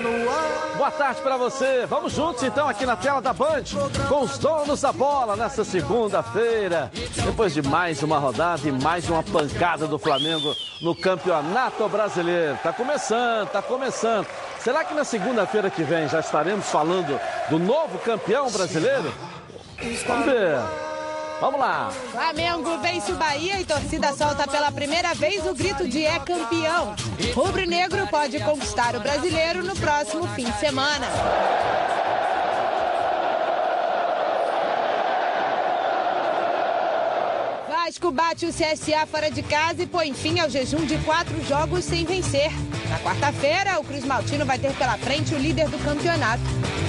No ar. Boa tarde para você. Vamos juntos então aqui na tela da Band com os donos da bola nesta segunda-feira. Depois de mais uma rodada e mais uma pancada do Flamengo no Campeonato Brasileiro. Tá começando, tá começando. Será que na segunda-feira que vem já estaremos falando do novo campeão brasileiro? Vamos ver. Vamos lá. Flamengo vence o Bahia e torcida solta pela primeira vez o grito de é campeão. Rubro Negro pode conquistar o brasileiro no próximo fim de semana. Vasco bate o CSA fora de casa e põe fim ao jejum de quatro jogos sem vencer. Na quarta-feira, o Cruz Maltino vai ter pela frente o líder do campeonato,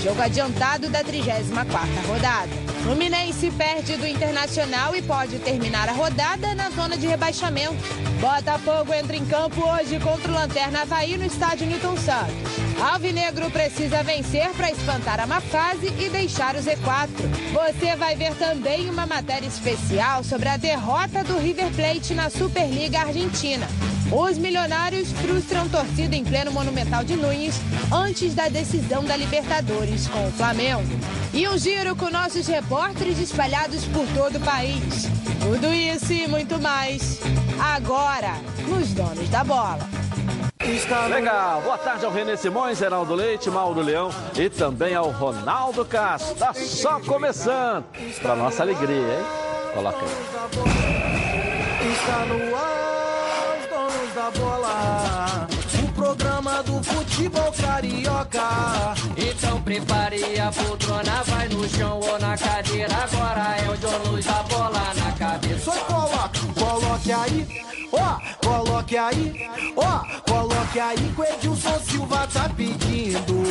jogo adiantado da 34ª rodada. Fluminense perde do Internacional e pode terminar a rodada na zona de rebaixamento. Botafogo entra em campo hoje contra o Lanterna Havaí no estádio Newton Santos. Alvinegro precisa vencer para espantar a má fase e deixar o Z4. Você vai ver também uma matéria especial sobre a derrota do River Plate na Superliga Argentina. Os milionários frustram torcida em pleno Monumental de Nunes antes da decisão da Libertadores com o Flamengo. E um giro com nossos repórteres espalhados por todo o país. Tudo isso e muito mais agora nos Donos da Bola. Legal. Boa tarde ao Renê Simões, Geraldo Leite, Mauro Leão e também ao Ronaldo Castro. Tá só começando. Pra nossa alegria, hein? Coloca aí. Está no ar, da bola. O programa do futebol carioca. Então prepare a poltrona, vai no chão ou na cadeira. Agora é o donos da bola na cabeça. Só coloque aí. Ó, coloque aí, ó, coloque aí que o Edilson Silva tá pedindo.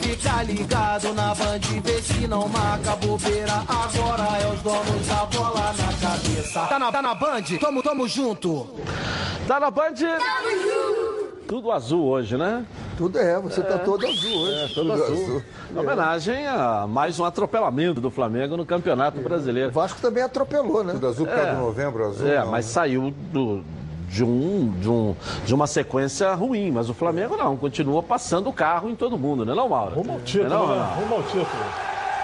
Fica ligado na band, vê se não marca bobeira. Agora é os donos da bola na cabeça. Tá na, tá na band? Tamo, tamo junto. Tá na Band? Tudo azul hoje, né? Tudo é, você tá todo azul hoje. É, tudo azul. Em homenagem a mais um atropelamento do Flamengo no Campeonato O Brasileiro. Vasco também atropelou, né? Tudo azul por causa do novembro azul. É, não, mas né? saiu do, de, um, de, um, de uma sequência ruim. Mas o Flamengo não, continua passando o carro em todo mundo, né, não, Mauro? Rumo ao título, Não, né? não. Rumo ao título.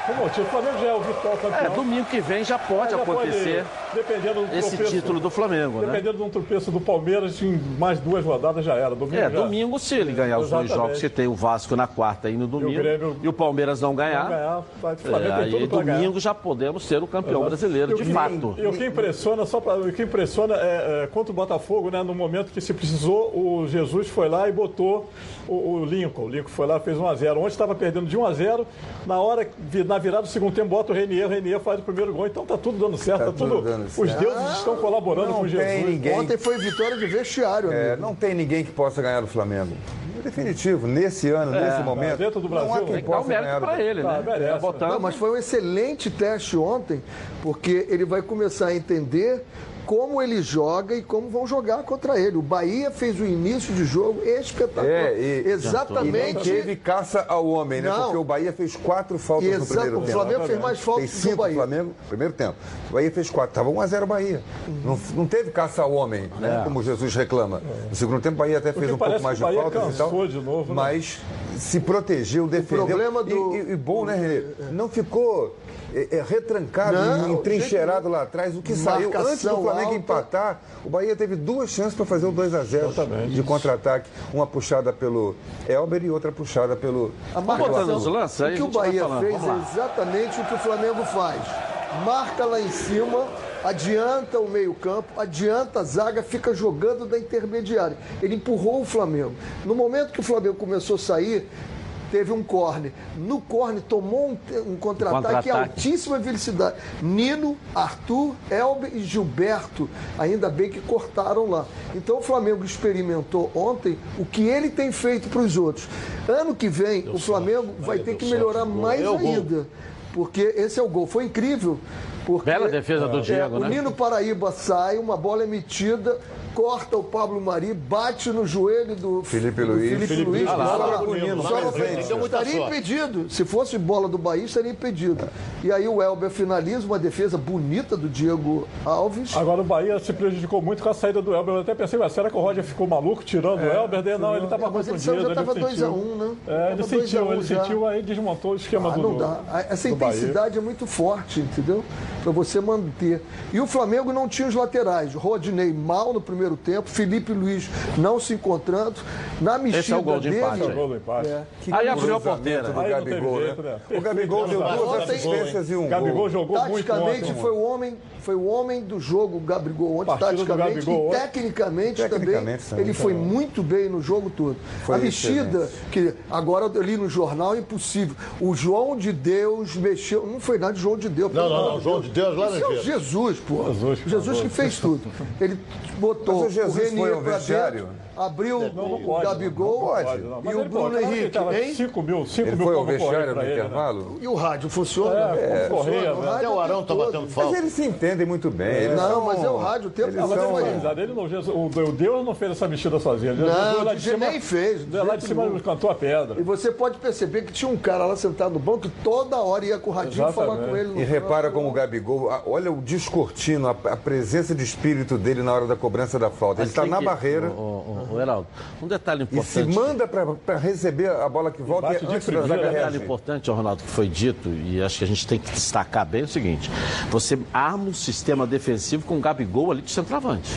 Rumo ao título. O Flamengo já é o virtual campeão. É, domingo que vem já pode Já acontecer dependendo do esse tropeço, título do Flamengo, né? Dependendo de um tropeço do Palmeiras, em mais duas rodadas já era. Domingo É, já. domingo, se ele ganhar os dois jogos, que tem o Vasco na quarta e no domingo, Grêmio- e o Palmeiras não ganhar, Não ganhar, vai- o é, Flamengo tem aí tudo domingo ganhar. já podemos ser o campeão brasileiro, E o de que- fato. E o que impressiona, só pra, o que impressiona é, é contra o Botafogo, né? No momento que se precisou, o Jesus foi lá e botou o, o Lincoln. O Lincoln foi lá fez 1x0. Ontem estava perdendo de 1x0. Na hora, na virada do segundo tempo, bota o Renier, o Renier faz o primeiro gol. Então tá tudo dando certo. Tá Tá tudo tudo, dando os deuses estão colaborando Não com tem Jesus. ninguém. Ontem foi vitória de vestiário, É, amigo. não tem ninguém que possa ganhar do Flamengo. É Definitivo, nesse ano, nesse momento. dentro do não há Brasil, quem tem Tem que dar o possa ganhar. mérito para ele, Tá, né? merece, Tá botando- Não, mas foi um excelente teste ontem, porque ele vai começar a entender como ele joga e como vão jogar contra ele. O Bahia fez um início de jogo espetacular. É, e, e nem Exatamente. teve caça ao homem, né? Não. Porque o Bahia fez quatro faltas no primeiro o tempo. Flamengo fez mais Fez faltas do cinco o Bahia. Flamengo, primeiro tempo. O Bahia fez quatro. Tava 1x0 Bahia. Não, não teve caça ao homem, né? Como Jesus reclama. No segundo tempo, o Bahia até fez Porque um pouco mais que de o Bahia faltas e tal. de novo, né? Mas se protegeu, defendeu. problema E- do- E, e bom, né, Renê? Não ficou é, é, retrancado, Não, entrincheirado lá atrás. O que saiu antes do Marcação Flamengo alta. empatar, o Bahia teve duas chances para fazer o 2x0 Exatamente. de contra-ataque. Uma puxada pelo Elber e outra puxada pelo. A botando marcação, os lances, aí o que a o Bahia fez é exatamente o que o Flamengo faz. Marca lá em cima, adianta o meio-campo, adianta a zaga, fica jogando da intermediária. Ele empurrou o Flamengo. No momento que o Flamengo começou a sair, teve um corne. No corne tomou um, um contra-ataque Contra-ataque. altíssima velocidade. Nino, Arthur, Elber e Gilberto, ainda bem que cortaram lá. Então o Flamengo experimentou ontem o que ele tem feito para os outros. Ano que vem, o Flamengo vai ter que melhorar mais É o ainda. Porque esse é o gol. Foi incrível. Porque, Bela defesa do é, Diego, o né? Nino Paraíba sai, uma bola emitida, corta o Pablo Mari, bate no joelho do Felipe do Luiz. Felipe Felipe Luiz, bola lá, frente. frente. Deu muita Estaria impedido. Se fosse bola do Bahia, estaria impedido. E aí o Elber finaliza uma defesa bonita do Diego Alves. Agora o Bahia se prejudicou muito com a saída do Elber. Eu até pensei, mas será que o Roger ficou maluco tirando o Elber? Daí, Não, ele estava É, mas ele confundido. já estava ele sentiu. 2x1, né? É, ele Tava 2 a sentiu, 1 ele já. sentiu, aí desmontou o esquema Ah, do não dá. Essa do Bahia. intensidade é muito forte, entendeu? Para você manter. E o Flamengo não tinha os laterais. Rodinei mal no primeiro tempo, Felipe Luiz não se encontrando. Na mexida Esse é o gol de dele, empate, Esse é o gol do empate. É. Aí abriu a porteira. do teve Gabigol, jeito, né? né? O Gabigol deu duas assistências e um Gabigol gol. jogou muito Taticamente foi o homem, foi o homem do jogo, o Gabigol ontem, taticamente Gabigol e tecnicamente, Tecnicamente também. também, Ele foi muito bem no jogo todo. Foi a mexida, que agora eu li no jornal, é impossível. O João de Deus mexeu. Não foi nada de João de Deus. Não, não, não, João de Deus lá no Isso é o. Jesus, pô. Jesus, Jesus, que fez tudo. Ele botou Mas o Jesus Renier foi ao vestiário? Abriu Não, não o Gabigol não pode. não. Mas e o Bruno Henrique, hein? 5 mil, 5 Ele mil foi ao vestiário no ele, né? intervalo? E o rádio funciona? É, como correr, funciona. O né? rádio Até o Arão tá todo. batendo Mas falta. eles se entendem muito bem. eles Não, são- mas é o rádio o tempo mas todo. são- ele não, Jesus- o Deus não fez essa mexida sozinho. Ele Não, lá de de cima, nem fez, lá de cima cantou a pedra. E você pode perceber que tinha um cara lá sentado no banco que toda hora ia com o radinho falar com ele. no E repara como o Gabigol, olha o descortino, a, presença de espírito dele na hora da cobrança da falta. Ele Mas está na barreira Ô, Heraldo, um detalhe e se importante. manda para receber a bola que volta bate e de antes da zaga Um detalhe importante, Ronaldo, que foi dito, e acho que a gente tem que destacar bem é o seguinte: você arma um sistema defensivo com o Gabigol ali de centroavante.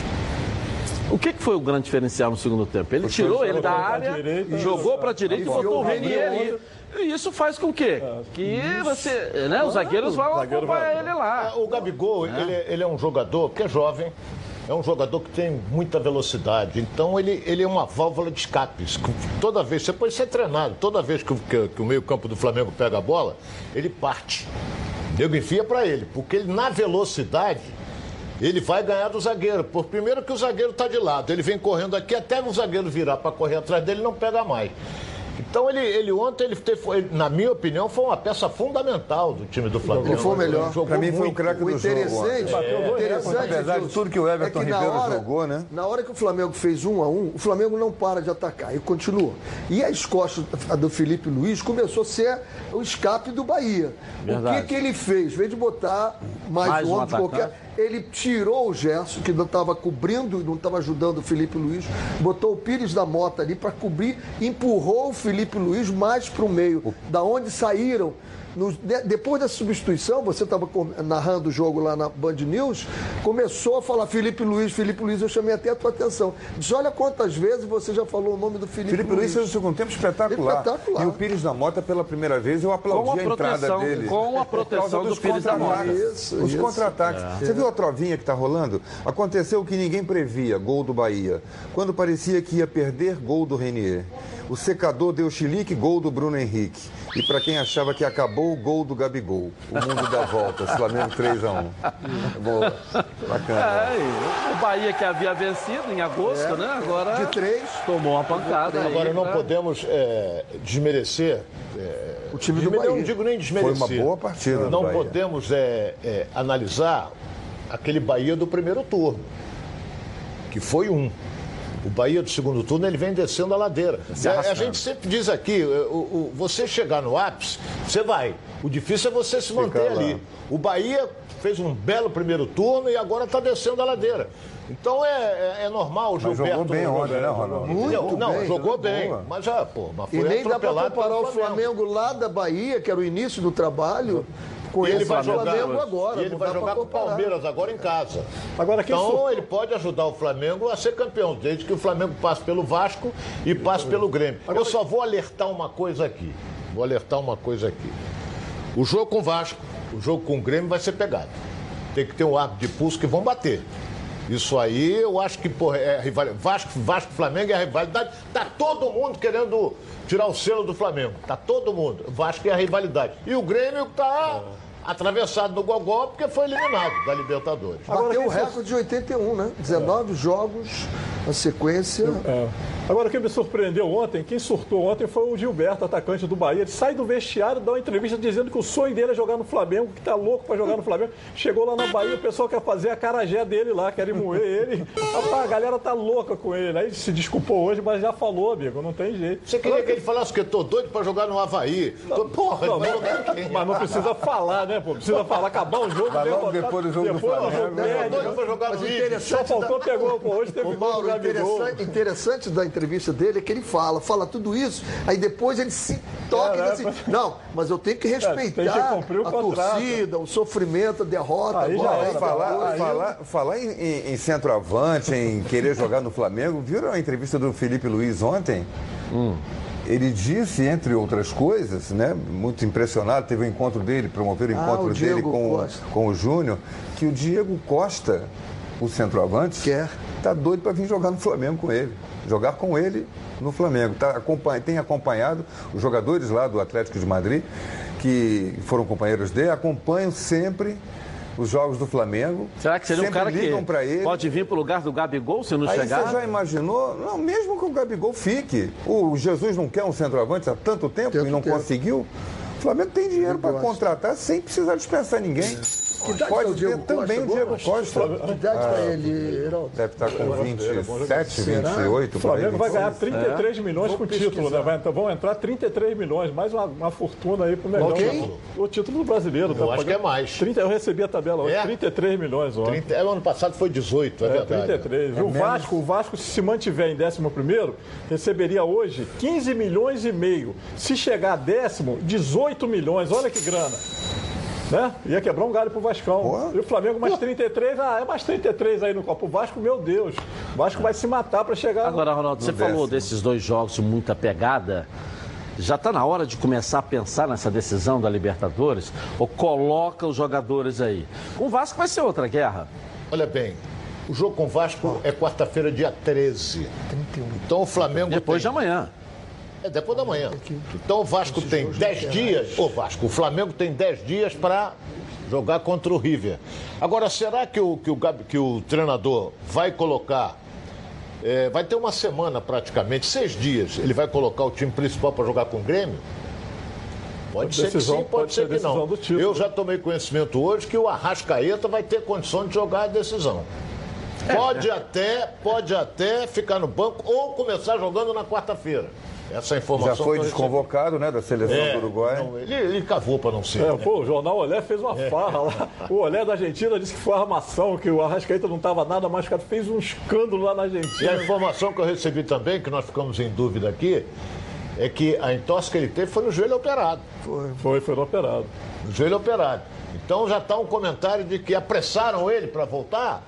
O que, que foi o grande diferencial no segundo tempo? Ele tirou ele da área, direita, jogou para a direita e botou o o Renier ali. E isso faz com que, que você, né, os zagueiros vão zagueiro acompanhar vai- ele lá. O Gabigol, ele, ele é um jogador que é jovem, é um jogador que tem muita velocidade. Então ele, ele é uma válvula de escape. Toda vez, você pode ser treinado, toda vez que, que- que o meio-campo do Flamengo pega a bola, ele parte. Nego enfia para ele, porque ele, na velocidade, ele vai ganhar do zagueiro. Por primeiro que o zagueiro está de lado, ele vem correndo aqui até o zagueiro virar para correr atrás dele, não pega mais. Então ele, ele ontem, ele teve, ele, na minha opinião, foi uma peça fundamental do time do Flamengo. Ele foi o melhor. Pra mim foi o craque O do jogo. interessante, ontem. Bateu dois interessante recordes. Apesar de tudo que o Everton é na Ribeiro hora- jogou, né? Na hora que o Flamengo fez um a um, o Flamengo não para de atacar e continua. E as costas do Felipe Luiz começou a ser o escape do Bahia. O Verdade. que, que ele fez? Em vez de botar mais, Mais um um homem de atacante. qualquer. Ele tirou o Gerson, que não estava cobrindo, não estava ajudando o Felipe Luiz, botou o Pires da Mota ali para cobrir, empurrou o Felipe Luiz mais para o meio, da onde saíram. Nos- de- depois dessa substituição, você estava narrando o jogo lá na Band News, começou a falar Felipe Luiz, Felipe Luiz, eu chamei até a tua atenção. Diz, olha quantas vezes você já falou o nome do Felipe, Felipe Luiz fez o segundo tempo espetacular. Espetacular. E o Pires da Mota, pela primeira vez, eu aplaudi Com a a, entrada dele. com a Por proteção do dos Pires da Mota. contra-ataques. Isso, Os contra-ataques. É. Você viu a trovinha que está rolando? Aconteceu o que ninguém previa, gol do Bahia. Quando parecia que ia perder, gol do Renier. O secador deu chilique, gol do Bruno Henrique. E para quem achava que acabou, gol do Gabigol. O mundo dá voltas. Flamengo 3x1. Boa. Bacana. É, o Bahia que havia vencido em agosto, né? Agora De três, tomou uma pancada. aí, Agora, não né? podemos é, desmerecer. é, O time do Bahia. Não digo nem desmerecer. Foi uma boa partida Não Bahia. podemos é, é, analisar aquele Bahia do primeiro turno, que foi um. O Bahia do segundo turno ele vem descendo a ladeira. Se É, a arrastando. gente sempre diz aqui, é, o- o- você chegar no ápice, você vai. O difícil é você se manter lá. ali. O Bahia fez um belo primeiro turno e agora está descendo a ladeira. Então é, é- é normal o Mas Gilberto. jogou bem ontem, né, Ronaldo? Entendeu? não, bem, jogou né? bem. Boa. Mas já, pô, mas e foi nem dá para comparar o Flamengo lá da Bahia, que era o início do trabalho, com E ele vai jogar, Flamengo agora. e ele vai jogar com o. Palmeiras agora em casa. Agora, quem então ele pode ajudar o Flamengo a ser campeão, desde que o Flamengo passe pelo Vasco e passe pelo Grêmio. Eu só vou alertar uma coisa aqui. Vou alertar uma coisa aqui. O jogo com o Vasco, o jogo com o Grêmio vai ser pegado. Tem que ter um árbitro de pulso que vão bater. Isso aí eu acho que porra, é rivalidade. Vasco, Vasco Flamengo é a rivalidade. Tá todo mundo querendo tirar o selo do Flamengo. Tá todo mundo. Vasco é a rivalidade. E o Grêmio tá atravessado no gogó porque foi eliminado da Libertadores. Bateu quem o recorde de 81, né? 19 jogos na sequência. É. Agora, o que me surpreendeu ontem, quem surtou ontem foi o Gilberto, atacante do Bahia. Ele sai do vestiário, dá uma entrevista dizendo que o sonho dele é jogar no Flamengo, que tá louco para jogar no Flamengo. Chegou lá na Bahia, o pessoal quer fazer a carajé dele lá, querem moer ele. Rapaz, a galera tá louca com ele. Aí ele se desculpou hoje, mas já falou, amigo, não tem jeito. Você queria que ele falasse que eu tô doido pra jogar no Havaí. Tô, porra, Não, mas, jogar quem? mas não precisa falar, né, pô? Precisa falar, acabar o jogo. Vai vem logo depois do jogo do depois nós Flamengo, vamos né? ver, Tô doido pra jogar no o. Só faltou, pegou, pô, hoje teve Ô, gol do Mauro, Gabigol. interessante, interessante da entrevista dele é que ele fala, fala tudo isso, aí depois ele se toca e É, diz né? assim, não, mas eu tenho que tem que respeitar o a contrato." torcida, o sofrimento, a derrota. Aí já agora, era, Falar, aí- falar, falar em, em- em centroavante, em querer jogar no Flamengo, viram a entrevista do Felipe Luiz ontem? Ele disse, entre outras coisas, né, muito impressionado, teve o encontro dele, promoveram o Ah, encontro o dele com, Costa. com o Júnior, que o Diego Costa, o centroavante, Quer. tá doido para vir jogar no Flamengo com ele. Jogar com ele no Flamengo. Tá, acompanha- tem acompanhado os jogadores lá do Atlético de Madrid, que foram companheiros dele, acompanham sempre os jogos do Flamengo. Será que seria um cara ligam que para ele. pode vir pro lugar do Gabigol se não Aí chegar? você já imaginou? Não, mesmo que o Gabigol fique. O Jesus não quer um centroavante há tanto tempo Tanto e não tempo. conseguiu. O Flamengo tem dinheiro para contratar sem precisar dispensar ninguém. Que idade Pode tá o ter Diego também o Costa Diego? Costa. Que idade está ele, Heraldo? Deve estar com 27, Será? 28. O Flamengo vai ganhar 33 milhões com o título, né? Então vão entrar 33 milhões, mais uma, uma fortuna aí pro melhor. Quem? O título do brasileiro. tá Eu acho que é mais. 30, eu recebi a tabela hoje, É? 33 milhões ontem. 30, é, o ano passado foi 18, é, É, verdade. 33. E o Vasco, o Vasco, se se mantiver em 11 receberia hoje 15 milhões e meio. Se chegar a décimo, 18 milhões. Olha que grana. Né? Ia quebrar um galho pro Vascão. Porra. E o Flamengo mais 33, ah, é mais 33 aí no copo. O Vasco, meu Deus. O Vasco vai se matar para chegar. Agora, Ronaldo, você No falou décimo. desses dois jogos de muita pegada. Já está na hora de começar a pensar nessa decisão da Libertadores? Ou coloca os jogadores aí? Com o Vasco vai ser outra guerra. Olha bem, o jogo com o Vasco é quarta-feira, dia 13. Então o Flamengo Depois de tem... amanhã. É depois da manhã. Então o Vasco tem 10 dias. O Vasco, o Flamengo tem 10 dias para jogar contra o River. Agora, será que o, que o, que o treinador vai colocar. é, vai ter uma semana praticamente, seis dias. Ele vai colocar o time principal para jogar com o Grêmio? Pode ser que sim, pode pode ser que não. título. Eu já tomei conhecimento hoje que o Arrascaeta vai ter condição de jogar a decisão. Pode até, pode até ficar no banco ou começar jogando na quarta-feira. Essa é informação. Já foi desconvocado né, da seleção É, do Uruguai. não, ele, ele cavou para não ser. É, né? pô, o jornal Olé fez uma farra lá. O Olé da Argentina disse que foi armação, que o Arrascaeta não estava nada machucado. Fez um escândalo lá na E a Argentina. informação que eu recebi também, que nós ficamos em dúvida aqui, é que a entorse que ele teve foi no joelho operado. Foi, foi operado. No joelho operado. Então já está um comentário de que apressaram ele para voltar.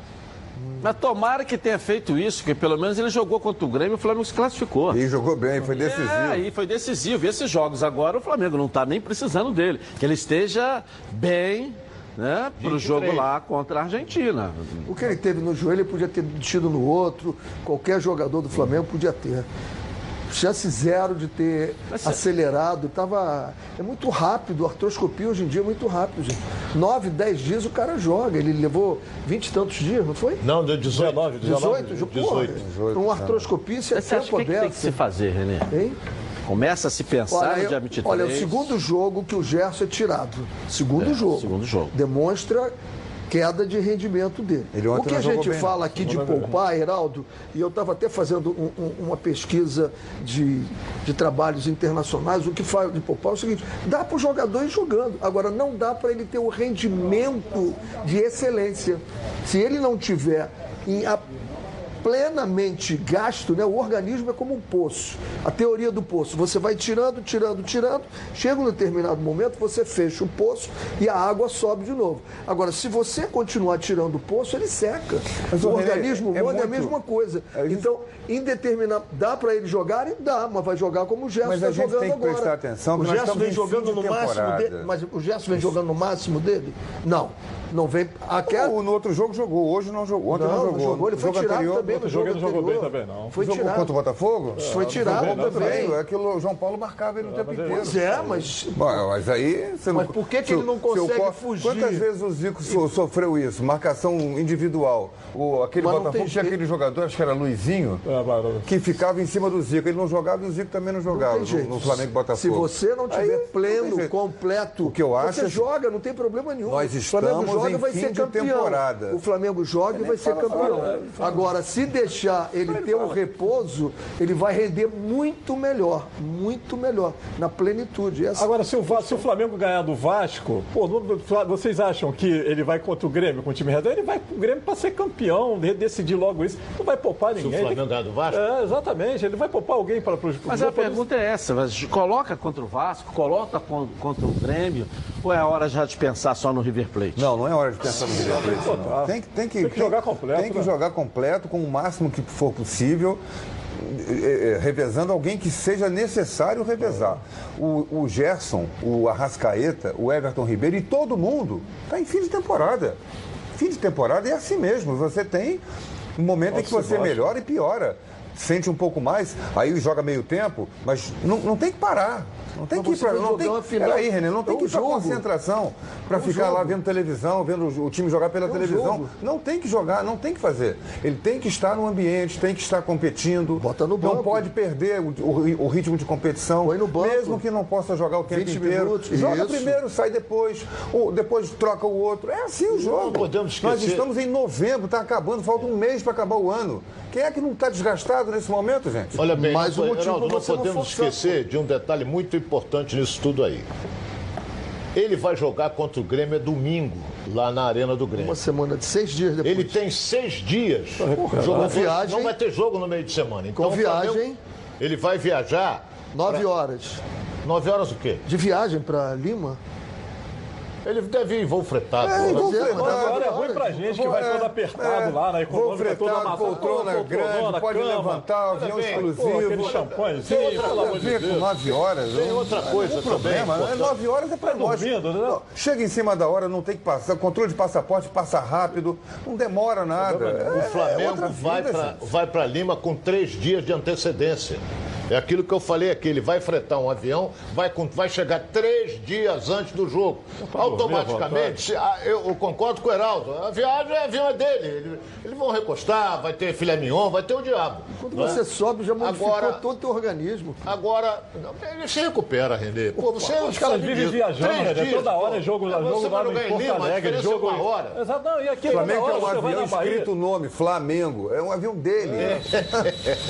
Mas tomara que tenha feito isso, que pelo menos ele jogou contra o Grêmio e o Flamengo se classificou. E jogou bem, foi decisivo. É, e foi decisivo. E esses jogos agora o Flamengo não está nem precisando dele. Que ele esteja bem né, para o 23. jogo lá contra a Argentina. O que ele teve no joelho, ele podia ter tido no outro. Qualquer jogador do Flamengo podia ter. Chance zero de ter Mas, acelerado. Tava... É muito rápido. A artroscopia hoje em dia é muito rápido, gente. Nove, dez dias o cara joga. Ele levou vinte e tantos dias, não foi? Não, deu 18. 19, 18? Porra, 18. Uma artroscopia, isso é você acha tempo que, que tem aberto. que se fazer, Renê? Hein? Começa a se pensar Olha, no eu- dia 23. olha, é o segundo jogo que o Gerson é tirado. Segundo É, jogo. segundo jogo. Demonstra queda de rendimento dele. Ele o que a gente bem, fala aqui de poupar, Heraldo, e eu estava até fazendo um- um- uma pesquisa de, de trabalhos internacionais, o que fala de poupar é o seguinte, dá para o jogador ir jogando, agora não dá para ele ter o rendimento de excelência. Se ele não tiver em plenamente gasto, né? o organismo é como um poço. A teoria do poço, você vai tirando, tirando, tirando, chega um determinado momento, você fecha o poço e a água sobe de novo. Agora, se você continuar tirando o poço, ele seca. Mas, o organismo é humano é, a muito- mesma coisa. gente- Então, em determinado. Dá para ele jogar e dá, mas vai jogar como o Gerson está jogando tem que agora. prestar atenção o Gerson vem em jogando no máximo temporada. dele. Mas o Gerson vem jogando no máximo dele? Não. Não vem. Aquela... O, no outro jogo jogou, hoje não jogou. Ontem não, não jogou. jogou. Ele foi tirado anterior, também no jogo, ele jogou bem também, não. Foi jogou tirado. contra o Botafogo? Foi tirado também. É que o João Paulo marcava ele o tempo inteiro. Pois é, mas Bom, mas aí você Mas não. por que que ele não consegue fugir? Quantas vezes o Zico so- sofreu isso? Marcação individual. O, aquele Mas Botafogo tinha aquele jogador, acho que era Luizinho, É, que ficava em cima do Zico. Ele não jogava e o Zico também não jogava no, no Flamengo Botafogo. Se você não tiver Aí, pleno, completo, O que eu acho você é- joga, não tem problema nenhum. Nós estamos joga em vai fim ser campeão. temporada. O Flamengo joga e vai ser campeão. fala, Agora, se deixar ele ter o repouso, ele vai render muito melhor, muito melhor, na plenitude. Essa- Agora, se o, se o Flamengo ganhar do Vasco, pô, vocês acham que ele vai contra o Grêmio com o time reserva? Ele vai com o Grêmio para ser campeão, de- decidir logo isso. Não vai poupar Se o ninguém. Flamengo ganhar do Vasco, É, exatamente. Ele vai poupar alguém para os. Mas a pergunta é essa, coloca contra o Vasco, coloca con- contra o Grêmio, ou é a hora já de pensar só no River Plate? Não, não é hora de pensar no River Plate, não. Tem, que- tem que, Tem que jogar completo, Tem que né? jogar completo com o máximo que for possível, eh, eh, revezando alguém que seja necessário revezar. O, o Gerson, o Arrascaeta, o Everton Ribeiro e todo mundo está em fim de temporada. Fim de temporada é assim mesmo. Você tem um momento em que você melhora e piora. Sente um pouco mais, aí joga meio tempo, mas não, não tem que parar. Não tem Mas que ir vai não tem, final. Peraí, René, não tem É que ir concentração para É ficar lá jogo. vendo televisão, vendo o time jogar pela É televisão. jogo. Não tem que jogar, não tem que fazer. Ele tem que estar no ambiente, tem que estar competindo. Bota no Não banco. pode perder o, o- o ritmo de competição. Põe no banco. Mesmo que não possa jogar o tempo 20 inteiro. minutos, Joga isso. primeiro, sai depois. Ou depois troca o outro. É assim o jogo. podemos Nós esquecer- estamos em novembro, está acabando, falta um mês para acabar o ano. Quem é que não está desgastado nesse momento, gente? Olha bem, Mais não, um motivo Heraldo, não não podemos forçar. esquecer de um detalhe muito importante nisso tudo aí. Ele vai jogar contra o Grêmio é domingo, lá na Arena do Grêmio. Uma semana de seis dias depois. Ele tem seis dias. O jogador viagem. não vai ter jogo no meio de semana. Então, Com o Flamengo, viagem. Ele vai viajar. Nove horas Nove horas o quê? de viagem para Lima. Ele deve ir em voo fretado. É, né? é, fretar. mas Agora é ruim pra gente que vai É, todo apertado é, lá na Voo econômica, toda fretado, amassada. poltrona Pô, grande, pode cama. levantar, avião bem, exclusivo. Pô, aquele champanhezinho, Tem outra pelo amor de Ver com Deus. nove horas. Tem não- outra coisa não problema. né? Nove horas é para Tá nós. dormindo, né? Chega em cima da hora, não tem que passar. Controle de passaporte passa rápido, não demora nada. É- O é Flamengo vai pra vai para Lima com três dias de antecedência. É aquilo que eu falei aqui, ele vai fretar um avião, vai, vai chegar três dias antes do jogo. Automaticamente, se- ah, eu, eu concordo com o Heraldo, a viagem, o avião é dele. Ele- Eles vão recostar, vai ter filé mignon, vai ter o diabo. Quando não é? você sobe, já modificou Agora- todo o teu organismo. Agora, não, ele se recupera, Renê. Pô, você Os caras vivem viajando, né? dias, Toda pô. hora é jogo, É, jogo você lá vai no jogar em Porto Alegre, é jogo... uma hora. Exato, não, e aqui O Flamengo um hora você vai avião escrito o nome, Flamengo. É um avião dele.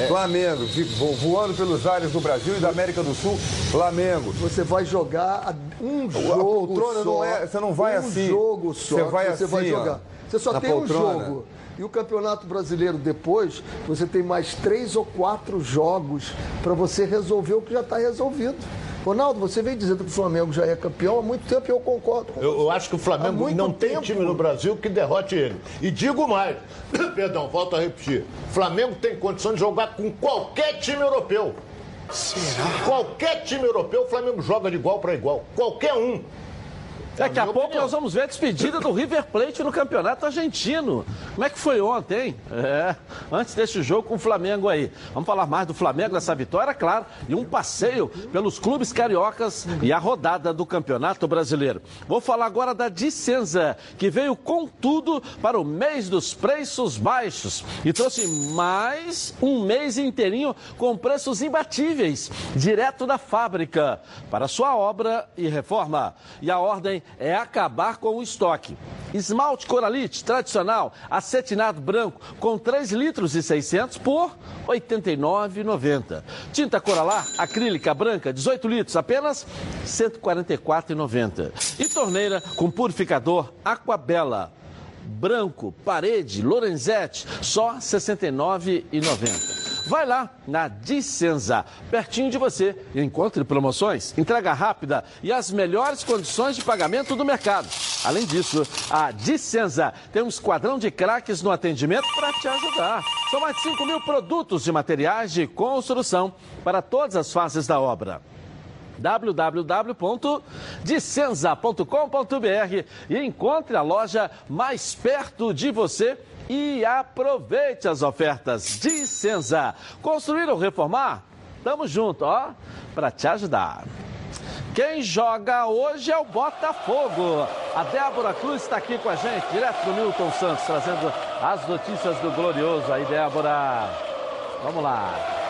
Flamengo, vi- vo- voando pelos ares do Brasil e da América do Sul. Flamengo. Você vai jogar um jogo poltrona só. não é- você não vai um assim. jogo só. Você vai você vai assim, ó, jogar. Você só tem poltrona. um jogo. E o Campeonato Brasileiro depois, você tem mais três ou quatro jogos para você resolver o que já está resolvido. Ronaldo, você vem dizendo que o Flamengo já é campeão há muito tempo e eu concordo com Eu, você. eu acho que o Flamengo muito não tem tempo. time no Brasil que derrote ele. E digo mais, perdão, volto a repetir. Flamengo tem condição de jogar com qualquer time europeu. Qualquer time europeu, o Flamengo joga de igual para igual. Qualquer um. Daqui a pouco opinião. nós vamos ver a despedida do River Plate no Campeonato Argentino. Como é que foi ontem, hein? É, antes deste jogo com o Flamengo aí. Vamos falar mais do Flamengo, dessa vitória, claro, e um passeio pelos clubes cariocas e a rodada do Campeonato Brasileiro. Vou falar agora da Dicenza, que veio com tudo para o mês dos preços baixos e trouxe mais um mês inteirinho com preços imbatíveis, direto da fábrica, para sua obra e reforma. E a ordem é acabar com o estoque. Esmalte Coralite tradicional, acetinado branco, com 3 litros e 600 por R$ 89,90. Tinta Coralar acrílica branca, 18 litros, apenas R$ 144,90. E torneira com purificador Aquabela branco, parede, Lorenzetti, só R$ 69,90. Vai lá na Dicenza, pertinho de você, e encontre promoções, entrega rápida e as melhores condições de pagamento do mercado. Além disso, a Dicenza tem um esquadrão de craques no atendimento para te ajudar. São mais de 5 mil produtos de materiais de construção para todas as fases da obra. www.dicenza.com.br e encontre a loja mais perto de você e aproveite as ofertas de Senza. Construir ou reformar? Tamo junto, ó, para te ajudar. Quem joga hoje é o Botafogo. A Débora Cruz está aqui com a gente, direto do Milton Santos, trazendo as notícias do Glorioso. Aí, Débora, vamos lá.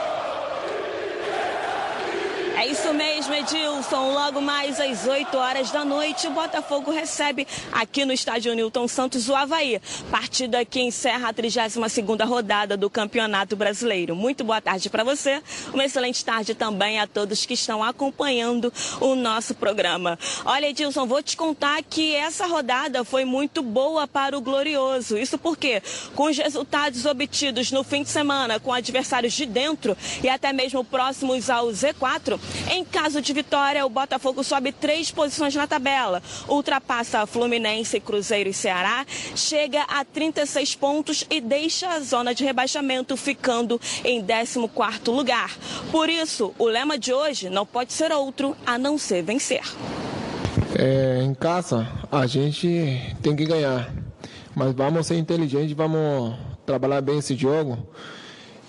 É isso mesmo, Edilson. Logo mais às 8 horas da noite, o Botafogo recebe aqui no estádio Newton Santos o Havaí. Partida que encerra a 32ª rodada do Campeonato Brasileiro. Muito boa tarde para você. Uma excelente tarde também a todos que estão acompanhando o nosso programa. Olha, Edilson, vou te contar que essa rodada foi muito boa para o Glorioso. Isso porque, com os resultados obtidos no fim de semana com adversários de dentro e até mesmo próximos ao Z4, em caso de vitória, o Botafogo sobe três posições na tabela. Ultrapassa Fluminense, Cruzeiro e Ceará, chega a 36 pontos e deixa a zona de rebaixamento ficando em 14º lugar. Por isso, o lema de hoje não pode ser outro a não ser vencer. É, em casa, a gente tem que ganhar. Mas vamos ser inteligentes, vamos trabalhar bem esse jogo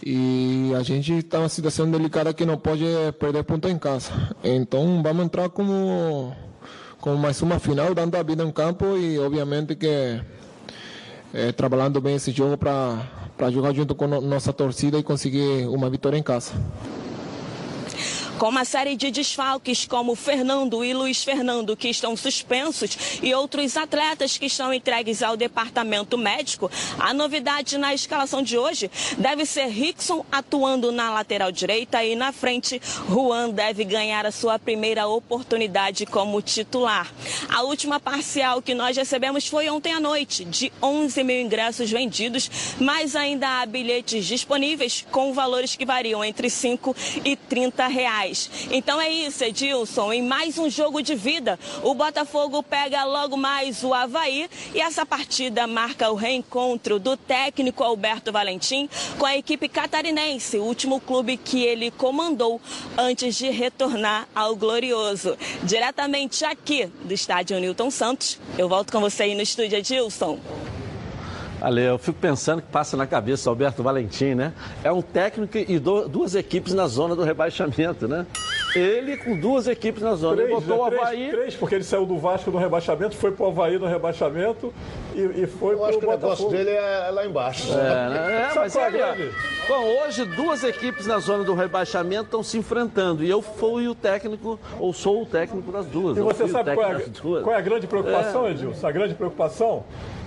e a gente está numa situação delicada que não pode perder ponto em casa. Então vamos entrar como, como mais uma final, dando a vida em campo e obviamente que é, trabalhando bem esse jogo para jogar junto com nossa torcida e conseguir uma vitória em casa com uma série de desfalques como Fernando e Luiz Fernando, que estão suspensos, e outros atletas que estão entregues ao departamento médico, a novidade na escalação de hoje deve ser Rickson atuando na lateral direita e na frente, Juan deve ganhar a sua primeira oportunidade como titular. A última parcial que nós recebemos foi ontem à noite, de 11 mil ingressos vendidos, mas ainda há bilhetes disponíveis com valores que variam entre 5 e 30 reais. Então é isso, Edilson. Em mais um jogo de vida, o Botafogo pega logo mais o Havaí e essa partida marca o reencontro do técnico Alberto Valentim com a equipe catarinense, o último clube que ele comandou antes de retornar ao Glorioso. Diretamente aqui do estádio Newton Santos, eu volto com você aí no estúdio, Edilson. Ale, eu fico pensando que passa na cabeça o Alberto Valentim, né? É um técnico e do, duas equipes na zona do rebaixamento, né? Ele com duas equipes na zona. Três, ele botou né? o três, Havaí. Três, porque ele saiu do Vasco no rebaixamento, foi pro Havaí no rebaixamento e, e foi Eu pro acho que o negócio Botafogo. dele é lá embaixo. É, né? É, Sabe mas qual é bom, hoje duas equipes na zona do rebaixamento estão se enfrentando. E eu fui o técnico, ou sou o técnico das duas. E você sabe qual é, qual é a grande preocupação, Edilson? A grande preocupação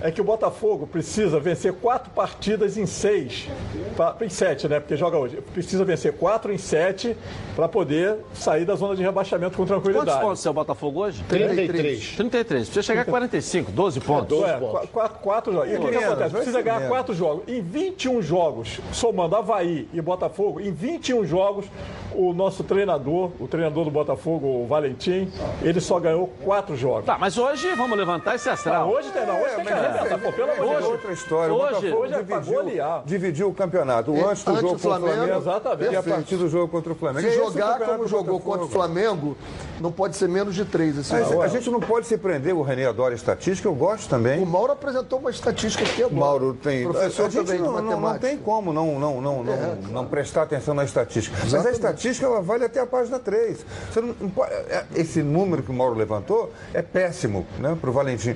é que o Botafogo precisa vencer quatro partidas em seis, pra, em sete, né? Porque joga hoje. Precisa vencer quatro em sete para poder sair da zona de rebaixamento com Quantos tranquilidade. pontos é o Botafogo hoje? 33. 33. Precisa chegar a 45, 12 pontos. É, qu- quatro, quatro jogos. E o que, que acontece? Precisa ganhar menos. quatro jogos. Em 21 jogos, somando Havaí e Botafogo, em 21 jogos, o nosso treinador, o treinador do Botafogo, o Valentim, ele só ganhou quatro jogos. Tá, mas hoje vamos levantar esse Ah, astral. hoje tem, não, hoje tem que Pô, pelo amor de é Deus. outra história. Hoje- o Botafogo hoje é dividiu, dividiu o campeonato. O É, antes do antes jogo do contra o Flamengo, exatamente. e a partir do jogo contra o Flamengo. Se Esse é jogar campeonato como jogou contra o Flamengo, não pode ser menos de três. Assim, Mas não. a gente não pode se prender, o René adora estatística, eu gosto também. O Mauro apresentou uma estatística aqui agora. Mauro tem. Professor a gente também de não, não, não matemática. tem como não, não, não, não, É, não prestar atenção na estatística. Mas a Exatamente. estatística ela vale até a página 3. Você não, não pode- é- esse número que o Mauro levantou é péssimo né, para o Valentim.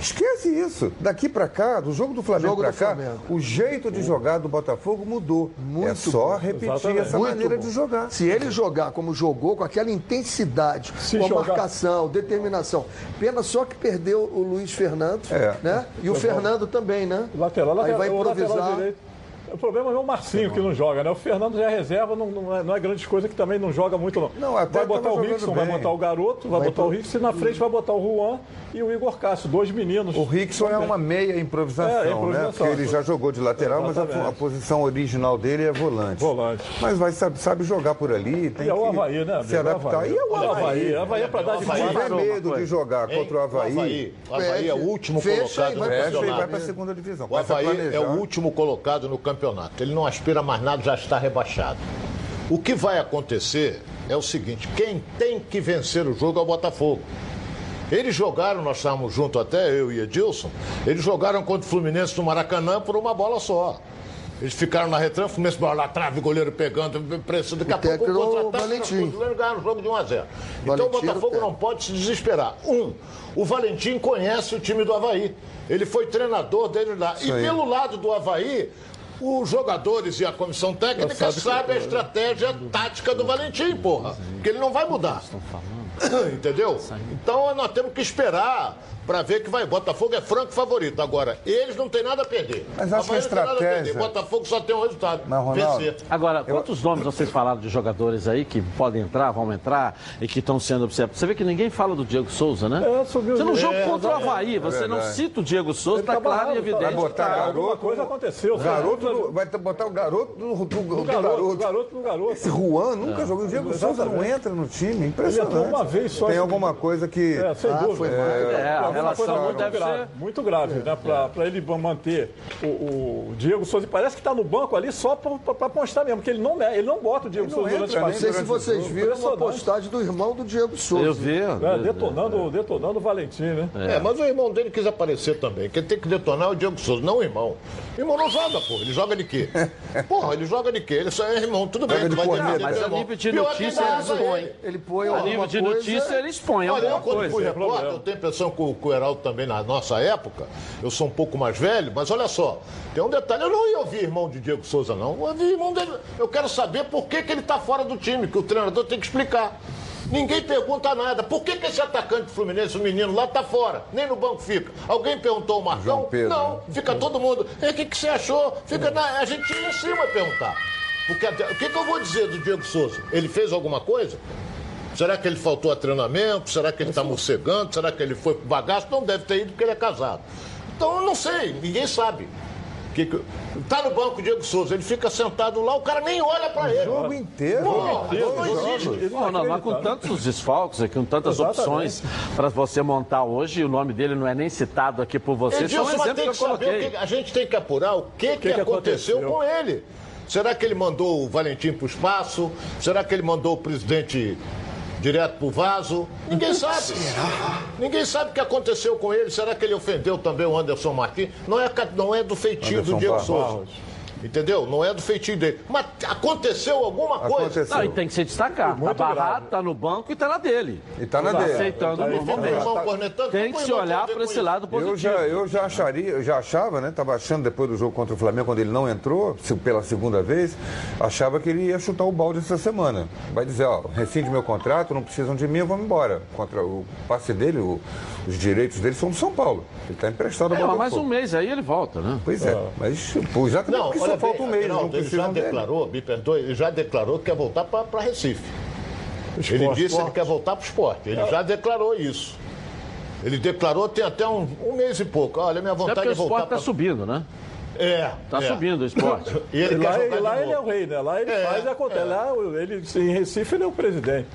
Esquece isso. Daqui para cá, do jogo do Flamengo para cá, Flamengo. o jeito de jogar do Botafogo mudou. é Muito só bom. repetir Exatamente. essa Muito maneira bom. de jogar. Se ele jogar como jogou, com aquela intensidade, Se com a jogar- marcação, determinação. Pena só que perdeu o Luiz Fernando, É. né? E o Fernando também, né? Lateral, Aí lateral, vai o lateral improvisar. direito. O problema é o Marcinho que não joga, né? O Fernando já é reserva, não, não é, não é grande coisa que também não joga muito, não. Não, até vai botar o Rickson, vai botar o garoto, vai, botar o Rickson e na frente vai botar o Juan e o Igor Cássio, dois meninos. O Rickson é uma meia improvisação, É, né? improvisação. Porque ele já jogou de lateral, mas a, Exatamente. a posição original dele é volante. Volante. Mas vai, sabe, sabe jogar por ali, tem E é o que Havaí, né? se amigo? adaptar. Havaí. E é o Havaí. O Havaí é pra dar de tiver medo de jogar contra o Havaí, O Havaí, o Havaí é o último Fecha colocado vai pra fecha e vai campeonato. para a segunda divisão. O Havaí é o último colocado no campeonato. Ele não aspira mais nada, já está rebaixado. O que vai acontecer é o seguinte: quem tem que vencer o jogo é o Botafogo. Eles jogaram, nós estávamos juntos até, eu e Edilson, eles jogaram contra o Fluminense no Maracanã por uma bola só. Eles ficaram na retranca, o Fluminense bola atrás, o goleiro pegando, pressão. Daqui a pouco o contra-ataque, Valentim. o jogo de 1 a 0 Então o Botafogo não pode se desesperar. Um, o Valentim conhece o time do Havaí. Ele foi treinador dele lá. E aí. pelo lado do Havaí, os jogadores e a comissão técnica sabe que- sabem a estratégia tática do Valentim, porra. Porque ele não vai mudar. Entendeu? Então nós temos que esperar para ver que vai. Botafogo é franco favorito. Agora, eles não têm nada a perder. Mas acho que a não estratégia- Botafogo só tem um resultado. Mas, Ronaldo, vencer. Agora, quantos nomes vocês falaram de jogadores aí que podem entrar, vão entrar e que estão sendo observados? Você vê que ninguém fala do Diego Souza, né? É, subiu- você não é, joga contra o Havaí, você não verdade. cita o Diego Souza, tá claro e evidente. Vai botar tá. garoto. Alguma coisa aconteceu. Garoto, vai botar o garoto do, do, garoto. garoto, o garoto no garoto. Esse Juan nunca jogou. O Diego Souza não entra no time. Impressionante. uma vez só. Tem alguma coisa que. É, sem Ah, dúvida. É, relação coisa não muito deve grave, ser. muito grave, né? Para ele manter o, o Diego Souza. E Parece que está no banco ali só para constar mesmo, porque ele não, ele não bota o Diego Ele não Souza durante entra a Não sei se vocês viram uma postagem do irmão do Diego Souza. Eu vi. É, detonando, detonando o Valentim, né? É. mas o irmão dele quis aparecer também. Quem tem que detonar é o Diego Souza, não o irmão. O irmão não joga, pô. Ele joga de quê? Porra, ele joga de quê? Ele só é irmão. Tudo bem, tu de vai corneta. defender Mas a irmão. nível de notícia, ele expõe. ele. Ele põe A nível de coisa... notícia, ele expõe Olha, eu quando coisa. fui repórter, eu tenho a impressão que o, o Heraldo também na nossa época, eu sou um pouco mais velho, mas olha só, tem um detalhe, eu não ia ouvir irmão de Diego Souza, não. Eu ouvi irmão dele. Eu quero saber por que, que ele está fora do time, que o treinador tem que explicar. Ninguém pergunta nada. Por que, que esse atacante do Fluminense, o menino lá, tá fora? Nem no banco fica. Alguém perguntou o Marcão? Pedro. Não, fica todo mundo. E o que, que você achou? Fica na... A gente ia em cima perguntar. Porque o que, que eu vou dizer do Diego Souza? Ele fez alguma coisa? Será que ele faltou a treinamento? Será que ele está morcegando? Será que ele foi pro bagaço? Não deve ter ido porque ele é casado. Então eu não sei, ninguém sabe. Que, que, tá no banco o Diego Souza, ele fica sentado lá, o cara nem olha pra ele. O jogo inteiro. Pô, não existe. Não, não, mas com tantos desfalques aqui, com tantas Exatamente. opções para você montar hoje, e o nome dele não é nem citado aqui por você, isso é um Edilson, exemplo tem que que eu saber, coloquei. o que, a gente tem que apurar o que, que, que aconteceu, aconteceu? com ele. Será que ele mandou o Valentim para o espaço? Será que ele mandou o presidente direto para o vaso? Ninguém sabe. Ninguém sabe o que aconteceu com ele. Será que ele ofendeu também o Anderson Martins? Não é, não é do feitio Anderson do Diego Barros. Souza. Entendeu? Não é do feitio dele. Mas aconteceu alguma coisa. Aconteceu. Não, e tem que se destacar. Tá barrado, tá no banco e tá na dele. E tá na Tá dele. aceitando o normalmente. cornetando, Tem que se olhar para esse lado positivo. Eu já, eu já acharia, eu já achava, né? Tava achando depois do jogo contra o Flamengo, quando ele não entrou, se- pela segunda vez, achava que ele ia chutar o balde essa semana. Vai dizer, ó, rescinde meu contrato, não precisam de mim, eu vou embora. Contra o passe dele, o- os direitos dele são do São Paulo. Ele está emprestado ao É, mais um mês aí ele volta, né? Pois é, mas pô, exatamente Não, porque só falta bem, um mês, Aguinaldo, não ele já precisam dele. declarou, me perdoe, ele já declarou que quer voltar para Recife. ele disse que ele quer voltar para o esporte. Ele já declarou isso. Ele declarou tem até um, um mês e pouco. Olha, minha vontade o é voltar esporte tá pra... subindo, né? É. Tá é. subindo o esporte. E ele E lá, e lá ele é o rei, né? Lá ele É, faz e acontece. é. Lá ele, em Recife ele é o presidente.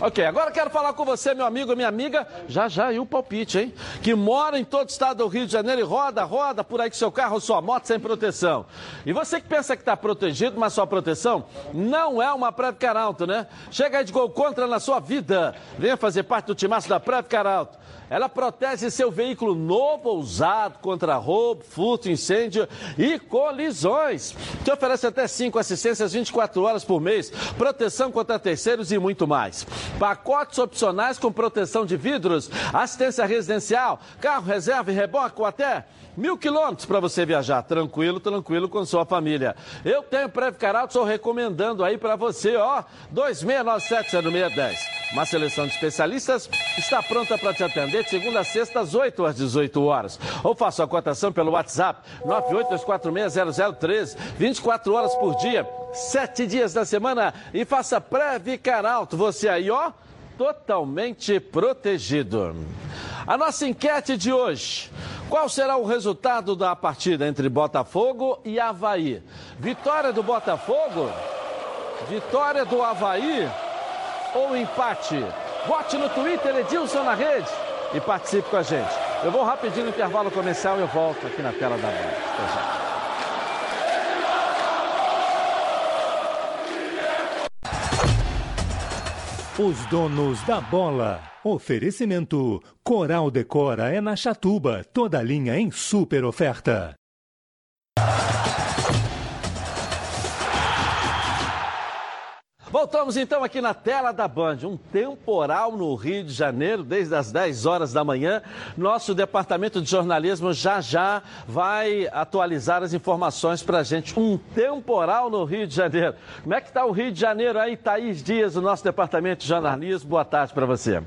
Ok, agora quero falar com você, meu amigo, minha amiga, já já e o palpite, hein? Que mora em todo o estado do Rio de Janeiro e roda, roda por aí com seu carro ou sua moto sem proteção. E você que pensa que está protegido, mas sua proteção não é uma Preve Caralto, né? Chega aí de gol contra na sua vida. Venha fazer parte do timaço da Preve Caralto. Ela protege seu veículo novo ou usado contra roubo, furto, incêndio e colisões. Te oferece até 5 assistências 24 horas por mês, proteção contra terceiros e muito mais. Pacotes opcionais com proteção de vidros, assistência residencial, carro reserva e reboque ou até mil quilômetros para você viajar tranquilo, tranquilo com sua família. Eu tenho Preve Caralto, estou recomendando aí para você, ó, 26970610. Uma seleção de especialistas está pronta para te atender de segunda a sexta, às 8 às 18 horas. Ou faça a cotação pelo WhatsApp 982460013, 24 horas por dia, 7 dias da semana e faça Previcar Alto. Você aí, ó, totalmente protegido. A nossa enquete de hoje. Qual será o resultado da partida entre Botafogo e Havaí? Vitória do Botafogo? Vitória do Havaí? Ou empate? Vote no Twitter Edilson na rede e participe com a gente. Eu vou rapidinho no intervalo comercial e eu volto aqui na tela da Band. Os donos da bola. Oferecimento: Coral Decora é na Chatuba, toda linha em super oferta. Voltamos então aqui na tela da Band. Um temporal no Rio de Janeiro, desde as 10 horas da manhã. Nosso departamento de jornalismo já já vai atualizar as informações para a gente. Um temporal no Rio de Janeiro. Como é que está o Rio de Janeiro aí, Thaís Dias, do nosso departamento de jornalismo? Boa tarde para você.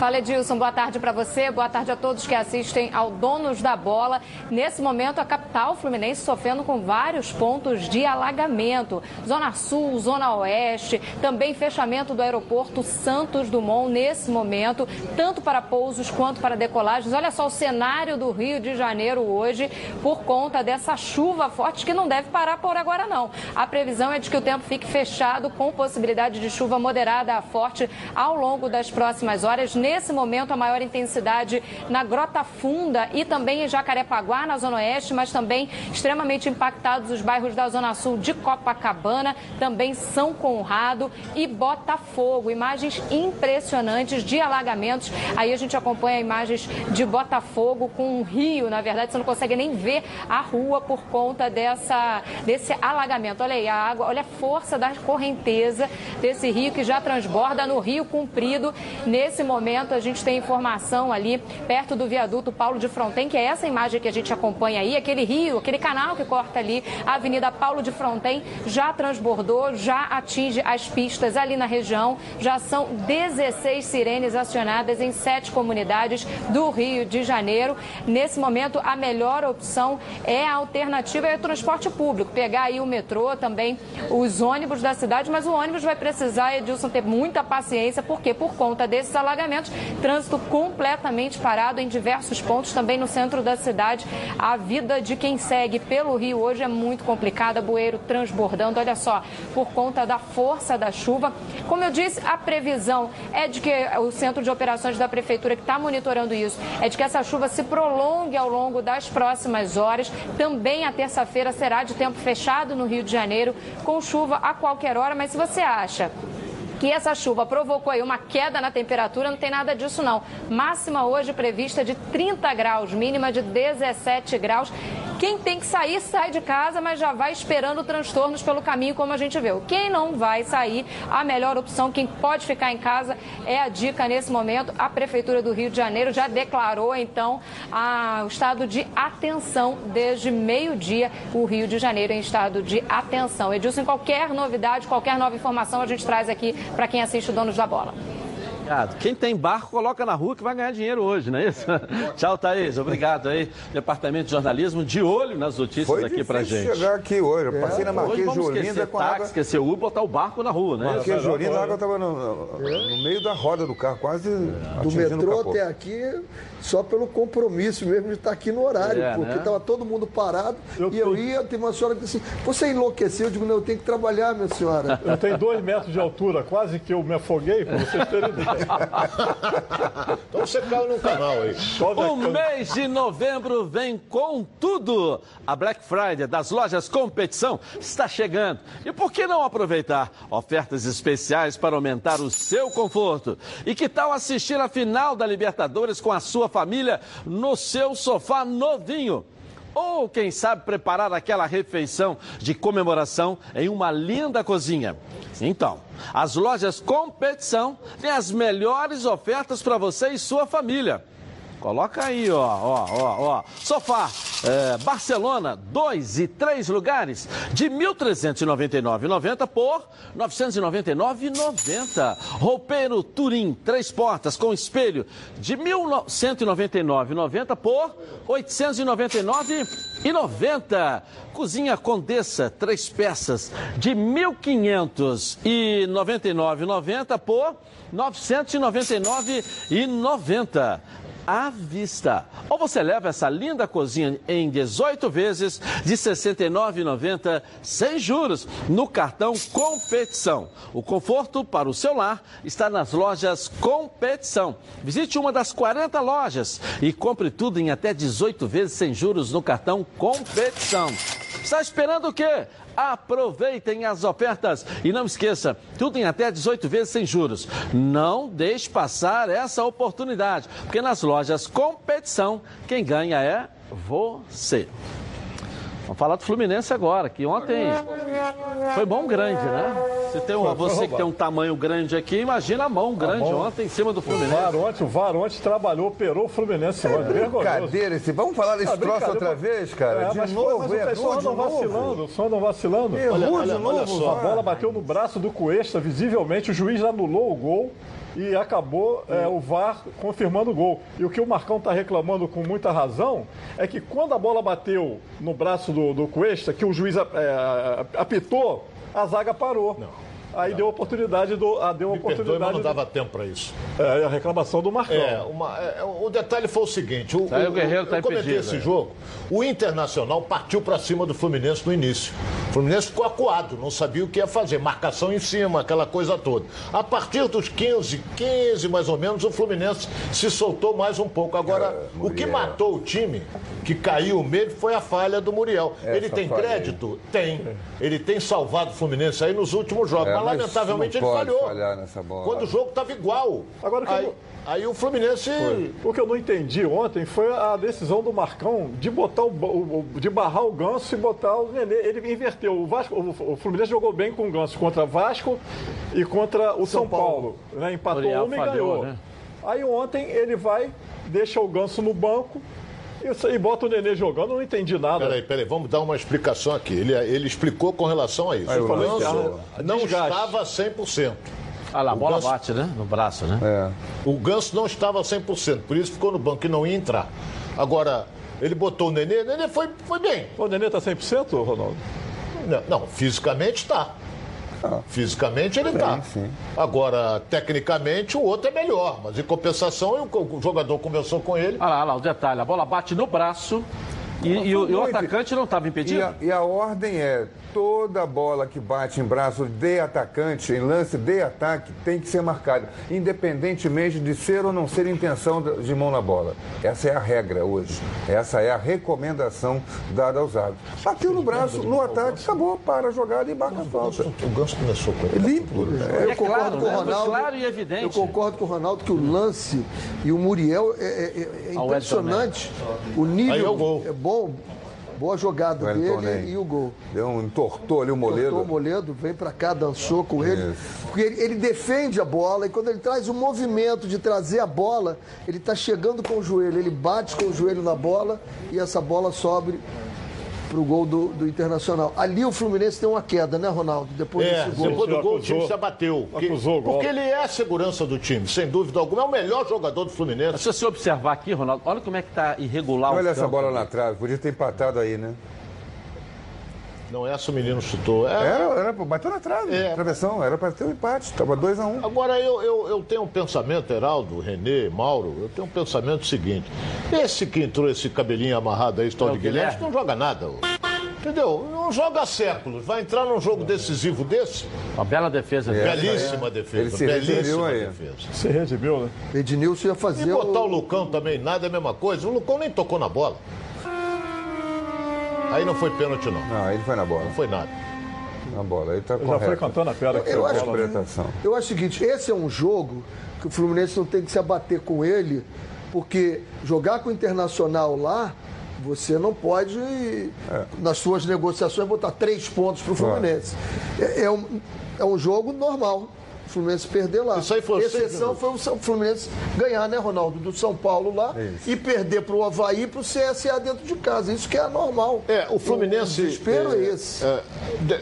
Fala Edilson, boa tarde para você, boa tarde a todos que assistem ao Donos da Bola. Nesse momento, a capital fluminense sofrendo com vários pontos de alagamento. Zona Sul, Zona Oeste, também fechamento do aeroporto Santos Dumont nesse momento, tanto para pousos quanto para decolagens. Olha só o cenário do Rio de Janeiro hoje por conta dessa chuva forte que não deve parar por agora não. A previsão é de que o tempo fique fechado com possibilidade de chuva moderada a forte ao longo das próximas horas nesse momento a maior intensidade na Grota Funda e também em Jacarepaguá, na Zona Oeste, mas também extremamente impactados os bairros da Zona Sul de Copacabana, também São Conrado e Botafogo. Imagens impressionantes de alagamentos. Aí a gente acompanha imagens de Botafogo com um rio, na verdade, você não consegue nem ver a rua por conta dessa, desse alagamento. Olha aí a água, olha a força da correnteza desse rio que já transborda no Rio Comprido. Nesse momento, momento a gente tem informação ali perto do viaduto Paulo de Fronten, que é essa imagem que a gente acompanha aí, aquele rio, aquele canal que corta ali a Avenida Paulo de Fronten, já transbordou, já atinge as pistas ali na região. Já são 16 sirenes acionadas em sete comunidades do Rio de Janeiro. Nesse momento, a melhor opção é a alternativa é o transporte público, pegar aí o metrô, também os ônibus da cidade, mas o ônibus vai precisar, Edilson, ter muita paciência, porque por conta desses alagamentos, Trânsito completamente parado em diversos pontos, também no centro da cidade. A vida de quem segue pelo Rio hoje é muito complicada, bueiro transbordando. Olha só, por conta da força da chuva. Como eu disse, a previsão é de que o centro de operações da prefeitura que está monitorando isso é de que essa chuva se prolongue ao longo das próximas horas. Também a terça-feira será de tempo fechado no Rio de Janeiro, com chuva a qualquer hora. Mas se você acha que essa chuva provocou aí uma queda na temperatura, não tem nada disso não. Máxima hoje prevista de 30 graus, mínima de 17 graus. Quem tem que sair, sai de casa, mas já vai esperando transtornos pelo caminho, como a gente viu. Quem não vai sair, a melhor opção, quem pode ficar em casa, é a dica nesse momento. A Prefeitura do Rio de Janeiro já declarou, então, a, o estado de atenção desde meio-dia, o Rio de Janeiro em estado de atenção. Edilson, qualquer novidade, qualquer nova informação, a gente traz aqui para quem assiste o Donos da Bola. Obrigado. Quem tem barco, coloca na rua que vai ganhar dinheiro hoje, não é isso? Tchau, Thaís. Obrigado aí. Departamento de Jornalismo de olho nas notícias Foi aqui pra gente. chegar aqui hoje. Eu passei na Hoje Marquês de vamos Olinda esquecer com a táxi, água... esquecer o Uber, botar o barco na rua, né? Marquês de Olinda, a água estava no, no- meio da roda do carro, quase Do atingindo o metrô até aqui, só pelo compromisso mesmo de estar aqui no horário, É, porque né? estava todo mundo parado e eu ia, tem uma senhora que disse assim, você enlouqueceu? Eu digo, não, eu tenho que trabalhar, minha senhora. Eu tenho dois metros de altura, quase que eu me afoguei, para vocês terem ideia. Então você caiu no canal aí. O mês de novembro vem com tudo. A Black Friday das lojas Competição está chegando. E por que não aproveitar ofertas especiais para aumentar o seu conforto? E que tal assistir a final da Libertadores com a sua família no seu sofá novinho? Ou, quem sabe, preparar aquela refeição de comemoração em uma linda cozinha. Então, as lojas Competição têm as melhores ofertas para você e sua família. Coloca aí, ó, ó, ó, ó. Sofá é, Barcelona, dois e três lugares, de R$ 1.399,90 por R$ 999,90. Roupeiro Turim, três portas com espelho, de R$ 1.199,90 por R$ 899,90. Cozinha Condessa, três peças, de R$ 1.599,90 por R$ 999,90 à vista. Ou você leva essa linda cozinha em 18 vezes de R$ 69,90 sem juros no cartão Competição. O conforto para o seu lar está nas lojas Competição. Visite uma das 40 lojas e compre tudo em até 18 vezes sem juros no cartão Competição. Está esperando o quê? Aproveitem as ofertas e não esqueça, tudo em até 18 vezes sem juros. Não deixe passar essa oportunidade, porque nas lojas competição, quem ganha é você. Vamos falar do Fluminense agora, que ontem foi mão grande, né? Você, tem um, você que tem um tamanho grande aqui, imagina a mão grande mão- ontem em cima do O Fluminense. VAR ontem, o VAR ontem trabalhou, operou o Fluminense ontem. Vergonhoso. Brincadeira, esse... vamos falar desse Ah, troço outra vez, cara? É, de mas novo, mas o errou pessoal andam vacilando, andam vacilando. Errou Olha, de olha, novo, olha só, A bola bateu no braço do Cuesta, visivelmente, o juiz anulou o gol e acabou é, o VAR confirmando o gol. E o que o Marcão está reclamando com muita razão é que quando a bola bateu no braço do, do Cuesta, que o juiz é, apitou, a zaga parou. Aí deu oportunidade do. ah, deu Me perdoe, oportunidade mas não dava tempo para isso. É, a reclamação do Marcão. É, uma- é, o detalhe foi o seguinte: o, Aí o o- Guerreiro tá eu comentei impedido, esse é. jogo. O Internacional partiu para cima do Fluminense no início. O Fluminense ficou acuado, não sabia o que ia fazer. Marcação em cima, aquela coisa toda. A partir dos 15, 15 mais ou menos, o Fluminense se soltou mais um pouco. Agora, o que Muriel. matou o time, que caiu mesmo, foi a falha do Muriel. Essa ele tem falha aí. crédito? Tem. Ele tem salvado o Fluminense aí nos últimos jogos. É, mas lamentavelmente, não ele pode falhou. falhar nessa bola. Quando o jogo estava igual. Agora, que eu aí, aí o Fluminense. O que eu não entendi ontem foi a decisão do Marcão de botar o, o- de barrar o Ganso e botar o Nenê. Ele inverteu. O, Vasco, o, o Fluminense jogou bem com o Ganso contra Vasco e contra o São, Paulo. né? Empatou uma e falhou, ganhou. né? Aí ontem ele vai, deixa o Ganso no banco e, e bota o Nenê jogando. Eu não entendi nada. Peraí, peraí, vamos dar uma explicação aqui. Ele, ele explicou com relação a isso. Aí, falou ó. não Desgaste. estava 100%. Ah lá, a bola Ganso- bate, né? No braço, né? É. O Ganso não estava 100%, por isso ficou no banco e não ia entrar. Agora, ele botou o Nenê, o Nenê foi, foi bem. O Nenê tá 100%, Ronaldo? Não, não, fisicamente está. Fisicamente ele está. Agora, tecnicamente, o outro é melhor. Mas em compensação, o, o jogador conversou com ele. Ah lá, ah lá, o detalhe, a bola bate no braço e, e o, e o atacante não estava E impedido? a, e a ordem é: toda bola que bate em braço de atacante, em lance de ataque, tem que ser marcada, independentemente de ser ou não ser intenção de mão na bola. Essa é a regra hoje. Essa é a recomendação dada aos árbitros. Bateu no braço, no ataque, acabou, para a jogada e marca a falta. O Ganso começou com ele. Limpo. É, eu É concordo claro, com o né? Ronaldo. claro e evidente. Eu concordo com o Ronaldo que o lance e o Muriel é, é- é Ah, o impressionante. O é nível é bom, boa jogada O dele Ney. e o gol. Deu um entortou ali o Cortou o moledo. Moledo, vem pra cá, dançou com ele. Isso. Porque ele, ele defende a bola e quando ele traz o movimento de trazer a bola, ele tá chegando com o joelho, ele bate com o joelho na bola e essa bola sobe pro gol do, do Internacional. Ali o Fluminense tem uma queda, né, Ronaldo? Depois É, desse gol. depois do gol o Acusou. time se abateu. Porque, Acusou o gol. porque ele é a segurança do time, sem dúvida alguma. É o melhor jogador do Fluminense. Se você observar aqui, Ronaldo, olha como é que tá irregular o Olha essa campo. bola na trave, podia ter empatado aí, né? Não essa o menino chutou. É, Era, era, bateu na trave, É. travessão, era para ter um empate, estava 2 a 1 um. Agora, eu, eu, eu tenho um pensamento, Heraldo, Renê, Mauro, eu tenho um pensamento seguinte. Esse que entrou esse cabelinho amarrado aí, tal É de Guilherme, Guilherme. não joga nada. Entendeu? Não joga há séculos. Vai entrar num jogo decisivo desse? Uma bela defesa dele. Belíssima Ele defesa. se redimiu belíssima aí. defesa. Se redimiu, né? Ednilson ia E fazer botar o o... Lucão também, nada é a mesma coisa. O Lucão nem tocou na bola. Aí não foi pênalti, não. Não, ele foi na bola, Não foi nada. na bola, aí tá Já foi correto. cantando a pedra que Eu acho bola. né? Interpretação. Eu acho o seguinte, esse é um jogo que o Fluminense não tem que se abater com ele, porque jogar com o Internacional lá, você não pode, nas suas negociações, botar três pontos para o Fluminense. É, é um, é um jogo normal. O Fluminense perder lá. Isso aí foi Exceção foi o São- Fluminense ganhar, né, Ronaldo? Do São Paulo lá e perder para o Havaí e para o CSA dentro de casa. Isso que é normal. É, o Fluminense. O desespero é, esse. é,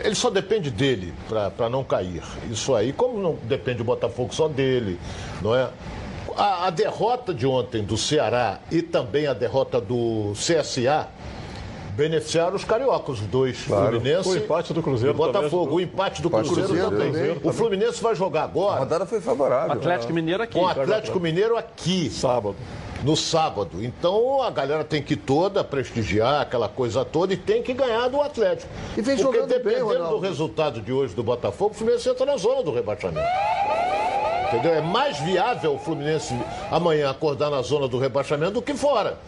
ele só depende dele para não cair. Isso aí, como não depende do Botafogo só dele, não é? A, a derrota de ontem do Ceará e também a derrota do CSA beneficiaram os cariocas, os dois, Fluminense O empate do Cruzeiro e Botafogo. também. O empate do Empate do Cruzeiro, Cruzeiro também. também. O Fluminense vai jogar A agora rodada foi favorável. Atlético Mineiro aqui. com o Atlético Mineiro aqui Sábado. no sábado. Então a galera tem que ir toda prestigiar aquela coisa toda e tem que ganhar do Atlético. E vem Porque jogando bem, dependendo do resultado de hoje do Botafogo, o Fluminense entra na zona do rebaixamento. Entendeu? É mais viável o Fluminense amanhã acordar na zona do rebaixamento do que fora.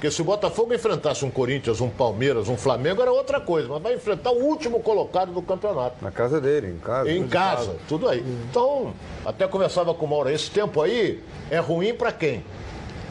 Porque se o Botafogo enfrentasse um Corinthians, um Palmeiras, um Flamengo, era outra coisa. Mas vai enfrentar o último colocado do campeonato. Na casa dele, em casa. Em casa, tudo aí. Então, até conversava com o Mauro, esse tempo aí é ruim para quem?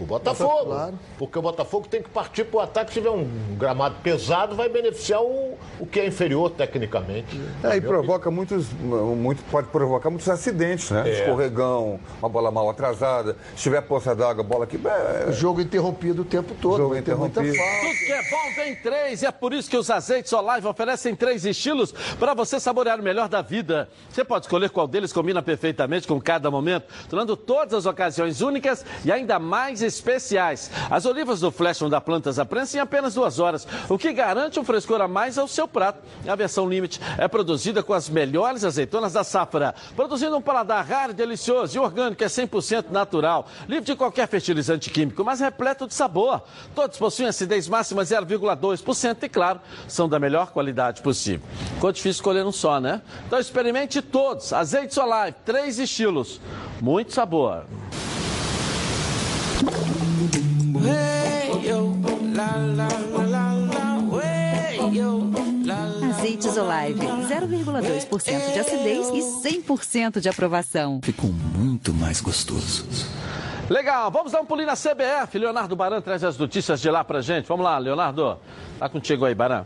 O Botafogo. Claro. Porque o Botafogo tem que partir para o ataque. Se tiver um gramado pesado, vai beneficiar o, o que é inferior tecnicamente. É, e provoca muitos, muito, pode provocar muitos acidentes, né? É. Escorregão, uma bola mal atrasada, se tiver poça d'água, bola que. É, Jogo interrompido o tempo todo. Jogo muita interrompido. falta. Tudo que é bom tem três, e é por isso que os azeites Olive oferecem três estilos para você saborear o melhor da vida. Você pode escolher qual deles combina perfeitamente com cada momento, tornando todas as ocasiões únicas e ainda mais especiais. As olivas do Flash vão dar plantas à prensa em apenas duas horas, o que garante um frescor a mais ao seu prato. A versão Limite é produzida com as melhores azeitonas da safra, produzindo um paladar raro, delicioso e orgânico, é 100% natural, livre de qualquer fertilizante químico, mas repleto de sabor. Todos possuem acidez máxima 0,2% e, claro, são da melhor qualidade possível. Ficou difícil escolher um só, né? Então experimente todos. Azeite Olive, três estilos. Muito sabor. Azeites Olive, 0,2% de acidez e 100% de aprovação. Ficou muito mais gostoso. Legal, vamos dar um pulinho na CBF. Leonardo Baran traz as notícias de lá pra gente. Vamos lá, Leonardo. Tá contigo aí, Baran.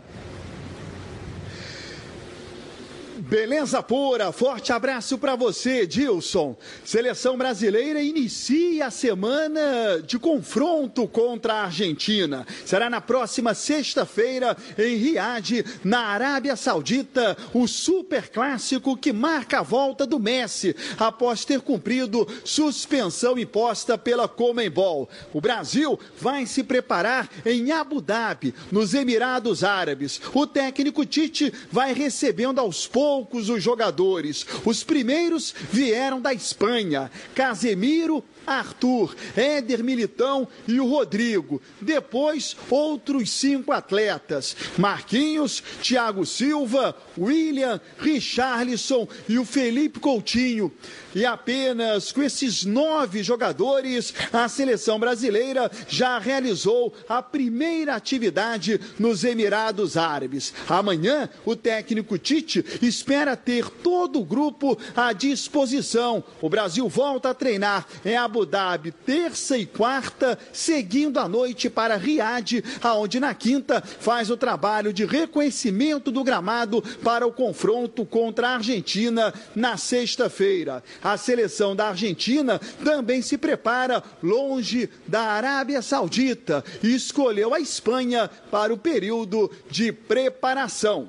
Beleza pura, forte abraço para você, Dilson. Seleção brasileira inicia a semana de confronto contra a Argentina. Será na próxima sexta-feira em Riad, na Arábia Saudita, o super clássico que marca a volta do Messi após ter cumprido suspensão imposta pela Comembol. O Brasil vai se preparar em Abu Dhabi, nos Emirados Árabes. O técnico Tite vai recebendo aos poucos os jogadores. Os primeiros vieram da Espanha. Casemiro, Arthur, Éder Militão e o Rodrigo. Depois, outros cinco atletas: Marquinhos, Thiago Silva, William, Richarlison e o Felipe Coutinho. E apenas com esses nove jogadores, a seleção brasileira já realizou a primeira atividade nos Emirados Árabes. Amanhã, o técnico Tite espera ter todo o grupo à disposição. O Brasil volta a treinar em Abu Dhabi terça e quarta, seguindo a noite para Riad, aonde na quinta faz o trabalho de reconhecimento do gramado para o confronto contra a Argentina na sexta-feira. A seleção da Argentina também se prepara longe da Arábia Saudita e escolheu a Espanha para o período de preparação.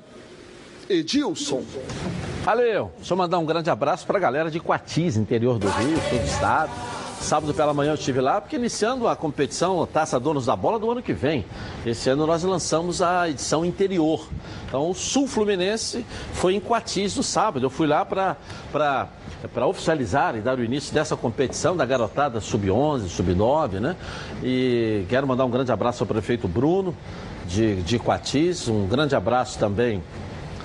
Edilson. Valeu. Eu mandar um grande abraço para a galera de Quatis, interior do Rio, sul do estado. Sábado pela manhã eu estive lá, porque iniciando a competição Taça Donos da Bola do ano que vem. Esse ano nós lançamos a edição interior. Então o Sul Fluminense foi em Quatis no sábado. Eu fui lá para para oficializar e dar o início dessa competição da garotada sub-11, sub-9, né? E quero mandar um grande abraço ao prefeito Bruno de, de Quatis, um grande abraço também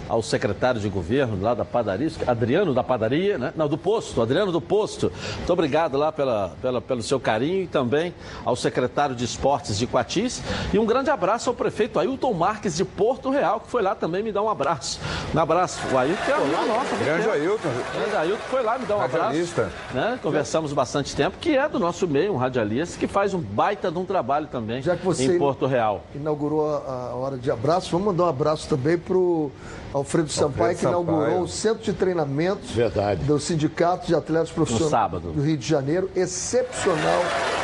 ao secretário de governo lá da padaria, Adriano da padaria, né? Não, do posto, Adriano do posto. Muito obrigado lá pela, pela, pelo seu carinho e também ao secretário de esportes de Quatis. E um grande abraço ao prefeito Ailton Marques de Porto Real, que foi lá também me dar um abraço. Um abraço. O Ailton que é amigo nosso. Grande tempo. Ailton. Grande Ailton foi lá me dar um Radialista. abraço. Né? Conversamos bastante tempo, que é do nosso meio, um radialista, que faz um baita de um trabalho também Já que você em Porto Real. inaugurou a, a hora de abraço, vamos mandar um abraço também para o Alfredo Sampaio, que Sampaio. inaugurou o centro de treinamento Verdade. do Sindicato de Atletas Profissionais sábado. do Rio de Janeiro. Excepcional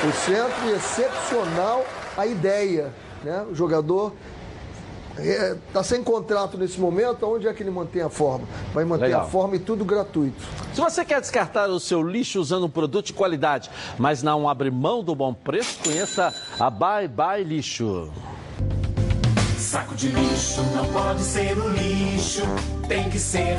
o centro e excepcional a ideia. Né? O jogador está sem contrato nesse momento, onde é que ele mantém a forma? Vai manter Legal. a forma e tudo gratuito. Se você quer descartar o seu lixo usando um produto de qualidade, mas não abre mão do bom preço, conheça a Bye Bye Lixo. Saco de lixo não pode ser um lixo, tem que ser.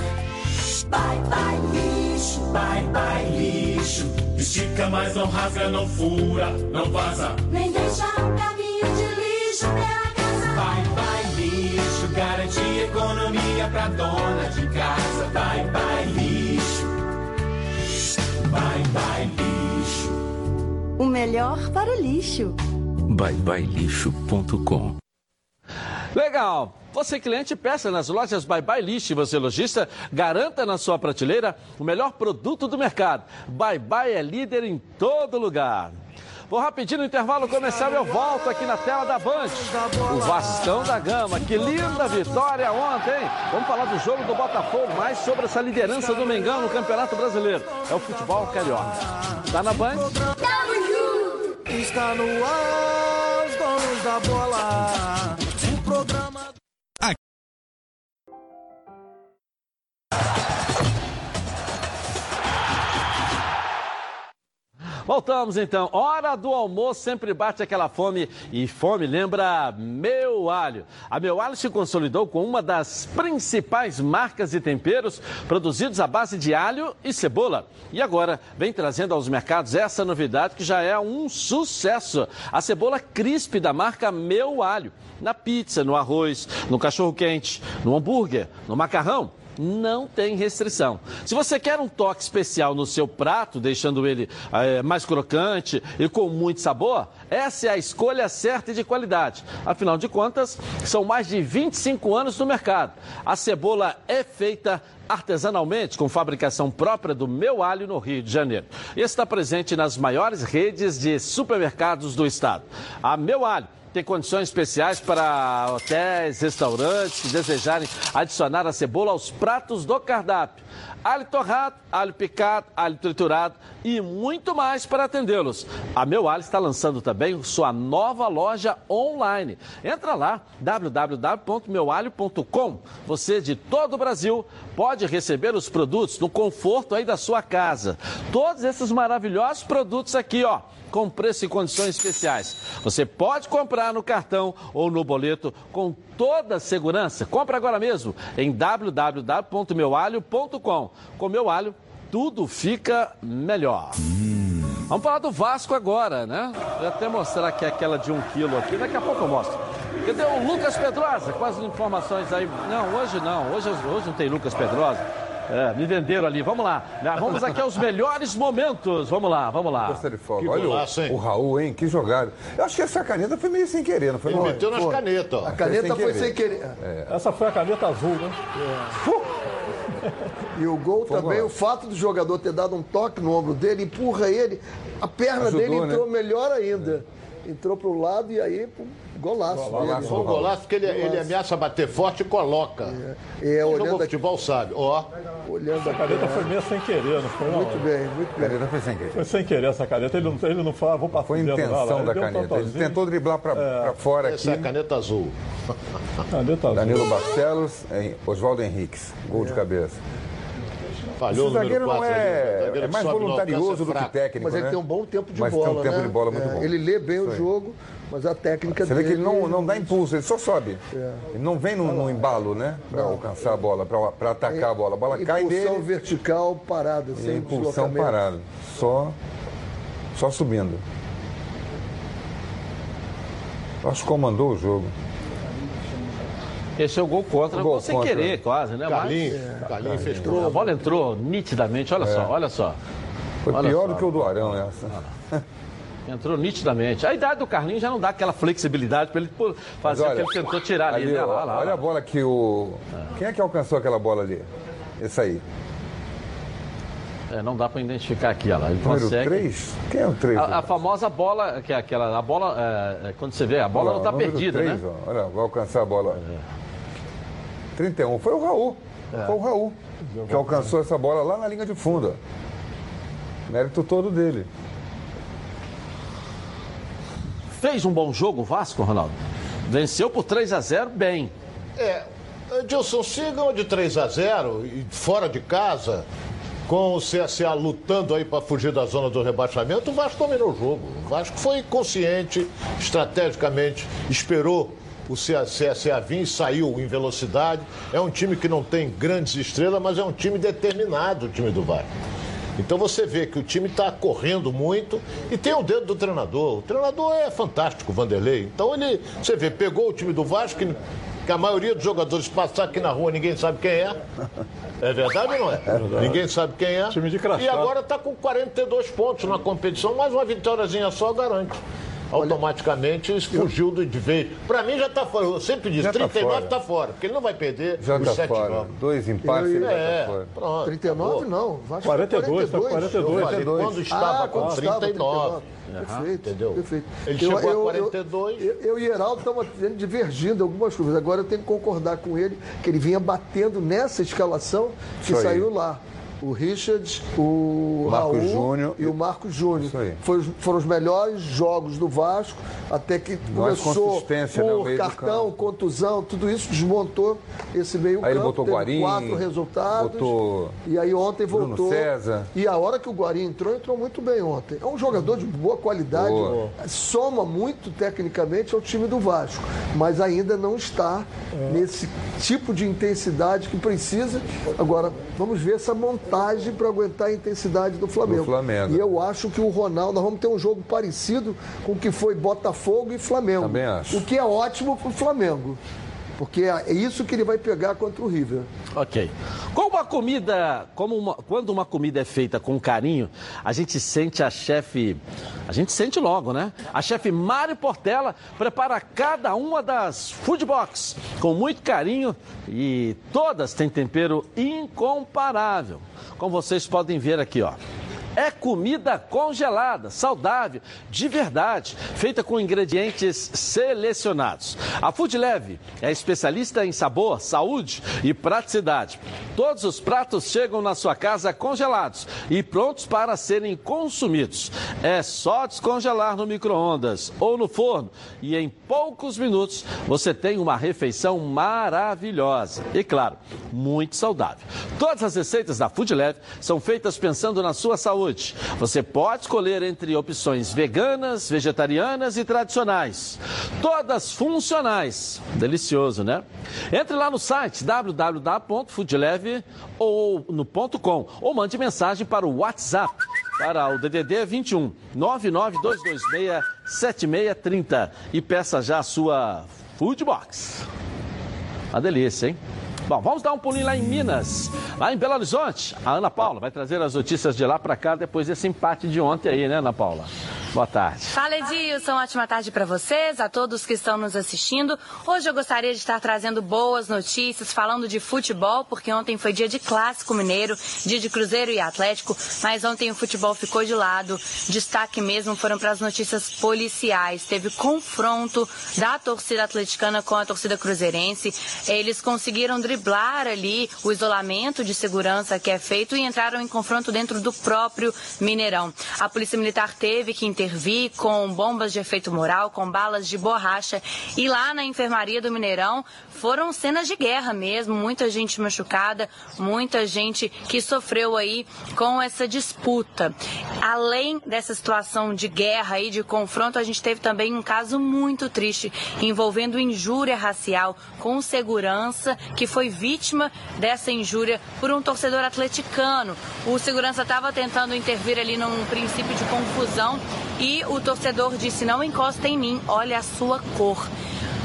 Bye bye lixo, bye bye lixo. Estica, mas não rasga, não fura, não vaza. Nem deixa um caminho de lixo pela casa. Bye bye lixo, garante economia pra dona de casa. Bye bye lixo, bye bye lixo. O melhor para o lixo. byebyelixo.com. Legal. Você cliente peça nas lojas Bye Bye List. Você lojista garanta na sua prateleira o melhor produto do mercado. Bye Bye é líder em todo lugar. Vou rapidinho no intervalo e eu volto aqui na tela da Band. O Vascão da Gama, que linda vitória ontem. Vamos falar do jogo do Botafogo, mais sobre essa liderança do Mengão no Campeonato Brasileiro. É o futebol carioca. Tá na Band? Está no ar, os donos da bola. Voltamos então. Hora do almoço sempre bate aquela fome e fome lembra Meu Alho. A Meu Alho se consolidou com uma das principais marcas de temperos produzidos à base de alho e cebola. E agora vem trazendo aos mercados essa novidade que já é um sucesso. A cebola crisp da marca Meu Alho. Na pizza, no arroz, no cachorro quente, no hambúrguer, no macarrão não tem restrição. Se você quer um toque especial no seu prato, deixando ele eh, mais crocante e com muito sabor, essa é a escolha certa e de qualidade. Afinal de contas, são mais de 25 anos no mercado. A cebola é feita artesanalmente, com fabricação própria do Meu Alho no Rio de Janeiro. E está presente nas maiores redes de supermercados do estado. A Meu Alho tem condições especiais para hotéis, restaurantes que desejarem adicionar a cebola aos pratos do cardápio. Alho torrado, alho picado, alho triturado e muito mais para atendê-los. A Meu Alho está lançando também sua nova loja online. Entra lá, www.meualho.com. Você de todo o Brasil pode receber os produtos no conforto aí da sua casa. Todos esses maravilhosos produtos aqui, ó com preço e condições especiais. Você pode comprar no cartão ou no boleto com toda segurança. Compre agora mesmo em www.meualho.com. Com meu alho, tudo fica melhor. Vamos falar do Vasco agora, né? Vou até mostrar aqui aquela de um quilo aqui, daqui a pouco eu mostro. Cadê o Lucas Pedrosa? As informações aí. Não, hoje não, hoje, hoje não tem Lucas Pedrosa. É, me venderam ali. Vamos lá. Vamos aqui aos melhores momentos. Vamos lá, vamos lá. Força de fogo. Olha golaço, o, o Raul, hein? Que jogada. Eu acho que essa caneta foi meio sem querer, não foi? Ele não? meteu nas Foi. canetas, ó. A caneta sem foi querer. sem querer. Essa foi a caneta azul, né? E o gol Foi também, golaço. o fato do jogador ter dado um toque no ombro dele, empurra ele, a perna Ajudou, dele entrou né? melhor ainda. Entrou pro lado e aí, golaço. dele. Foi um golaço porque ele, ele ameaça bater forte e coloca. É, Quem olhando jogou aqui- futebol sabe. Ó, Olhando A caneta foi meio sem querer, não foi? Não? Muito bem, muito A bem. caneta foi sem querer. Foi sem querer essa caneta. Ele não, ele não falou, ah, vou passar Foi o intenção Ele da deu um caneta. Ele tentou driblar pra, pra fora essa é a aqui. caneta azul. Caneta azul. Danilo Barcelos, Oswaldo Henriques. Gol de cabeça. Falhou Esse o zagueiro não 4 é, zagueiro é mais no voluntarioso é do que técnico, Mas ele né? tem um bom tempo de Mas bola, tem um tempo né? de bola muito É, bom. Ele lê bem Isso o aí. jogo, mas a técnica Você vê dele... que ele não, não dá impulso, ele só sobe. É. Ele não vem no, no embalo, né? Pra alcançar a bola, pra, pra atacar a bola. A bola cai Impulsão nele vertical parada, sem impulsão parada. Só, só subindo. Acho que comandou o jogo. Esse é o gol contra, O gol, gol sem contra. querer, quase, né? Carlinhos, Mas- Carlinhos fez Entrou, a bola entrou nitidamente, olha só, olha só. Foi Olha pior só. do que o do Arão essa. Entrou nitidamente. A idade do Carlinhos já não dá aquela flexibilidade para ele fazer Mas o que ele tentou tirar ali. ali, né? Lá, lá, olha lá. a bola que o. Quem é que alcançou aquela bola ali? Esse aí. É, não dá para identificar aqui, olha lá. Ele Número consegue. 3? Quem é o 3? A, a famosa bola, que é aquela, a bola, é, é, quando você vê, a bola não está perdida, né? Ó, olha, vai alcançar a bola. 31. Foi o Raul. É. Foi o Raul que alcançou essa bola lá na linha de fundo. Mérito todo dele. Fez um bom jogo o Vasco, Ronaldo. Venceu por 3 a 0 bem. É, Edilson, se ganhou de 3 a 0 e fora de casa, com o CSA lutando aí para fugir da zona do rebaixamento, o Vasco dominou o jogo. O Vasco foi consciente, estrategicamente, esperou o CSA vir e saiu em velocidade. É um time que não tem grandes estrelas, mas é um time determinado, o time do Vasco. Então você vê que o time está correndo muito e tem o dedo do treinador. O treinador é fantástico, o Vanderlei. Então ele, você vê, pegou o time do Vasco, que, que a maioria dos jogadores passar aqui na rua, ninguém sabe quem é. É verdade ou não é? Ninguém sabe quem é. Time de crachá. E agora está com 42 pontos na competição, mais uma vitóriazinha só garante. Automaticamente fugiu do de vez. Pra mim já tá fora. Eu sempre disse, Já tá 39 fora. tá fora, porque ele não vai perder Já os tá sete fora. jogos. Dois empates, Eu- ele já é, tá fora. Pronto. 39 acabou. não, Vasco 42, tá 42. 42. Eu falei, quando estava Ah, com quando estava 39. Perfeito, Entendeu? perfeito. Ele chegou a 42. Eu, eu, e Heraldo estamos divergindo algumas coisas. Agora eu tenho que concordar com ele que ele vinha batendo nessa escalação que Isso aí. saiu lá. O Richard, o Marcos Raul Júnior. e o Marcos Júnior. Aí. Foi foram os melhores jogos do Vasco, até que Mais começou né, por do cartão, contusão, tudo isso desmontou esse meio Aí ele campo. botou teve Guarim, quatro resultados. botou E aí ontem Bruno voltou. César. E a hora que o Guarim entrou, entrou muito bem ontem. É um jogador de boa qualidade, Boa. soma muito tecnicamente ao time do Vasco, mas ainda não está nesse tipo de intensidade que precisa. Agora, vamos ver essa montagem para aguentar a intensidade do Flamengo. Do Flamengo. E eu acho que o Ronaldo, nós vamos ter um jogo parecido com o que foi Botafogo e Flamengo. Também acho. O que é ótimo para o Flamengo. Porque é isso que ele vai pegar contra o River. Ok. Como uma comida, como uma- quando uma comida é feita com carinho, a gente sente a chefe, a gente sente logo, né? A chefe Mari Portela prepara cada uma das food box com muito carinho e todas têm tempero incomparável. Como vocês podem ver aqui, ó. É comida congelada, saudável, de verdade, feita com ingredientes selecionados. A Food Leve é especialista em sabor, saúde e praticidade. Todos os pratos chegam na sua casa congelados e prontos para serem consumidos. É só descongelar no micro-ondas ou no forno e em poucos minutos você tem uma refeição maravilhosa e, claro, muito saudável. Todas as receitas da Food Leve são feitas pensando na sua saúde. Você pode escolher entre opções veganas, vegetarianas e tradicionais. Todas funcionais. Delicioso, né? Entre lá no site www.foodleve ou no .com ou mande mensagem para o WhatsApp para o DDD 21 99226 7630 e peça já a sua Food Box. Uma delícia, hein? Bom, vamos dar um pulinho lá em Minas, lá em Belo Horizonte. A Ana Paula vai trazer as notícias de lá para cá depois desse empate de ontem aí, né, Ana Paula? Boa tarde. Fala Edilson, ótima tarde para vocês, a todos que estão nos assistindo. Hoje eu gostaria de estar trazendo boas notícias, falando de futebol, porque ontem foi dia de clássico mineiro, dia de Cruzeiro e Atlético, mas ontem o futebol ficou de lado. Destaque mesmo foram para as notícias policiais. Teve confronto da torcida atleticana com a torcida cruzeirense. Eles conseguiram driblar ali o isolamento de segurança que é feito e entraram em confronto dentro do próprio Mineirão. A Polícia Militar teve que intervir com bombas de efeito moral, com balas de borracha. E lá na enfermaria do Mineirão foram cenas de guerra mesmo, muita gente machucada, muita gente que sofreu aí com essa disputa. Além dessa situação de guerra e de confronto, a gente teve também um caso muito triste envolvendo injúria racial com segurança que foi vítima dessa injúria por um torcedor atleticano. O segurança estava tentando intervir ali num princípio de confusão e o torcedor disse: Não encosta em mim, olha a sua cor.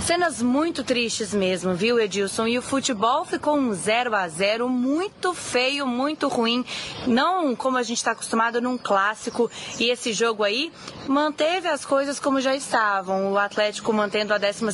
Cenas muito tristes mesmo, viu, Edilson? E o futebol ficou um 0 a 0 muito feio, muito ruim. Não como a gente está acostumado num clássico. E esse jogo aí manteve as coisas como já estavam. O Atlético mantendo a 12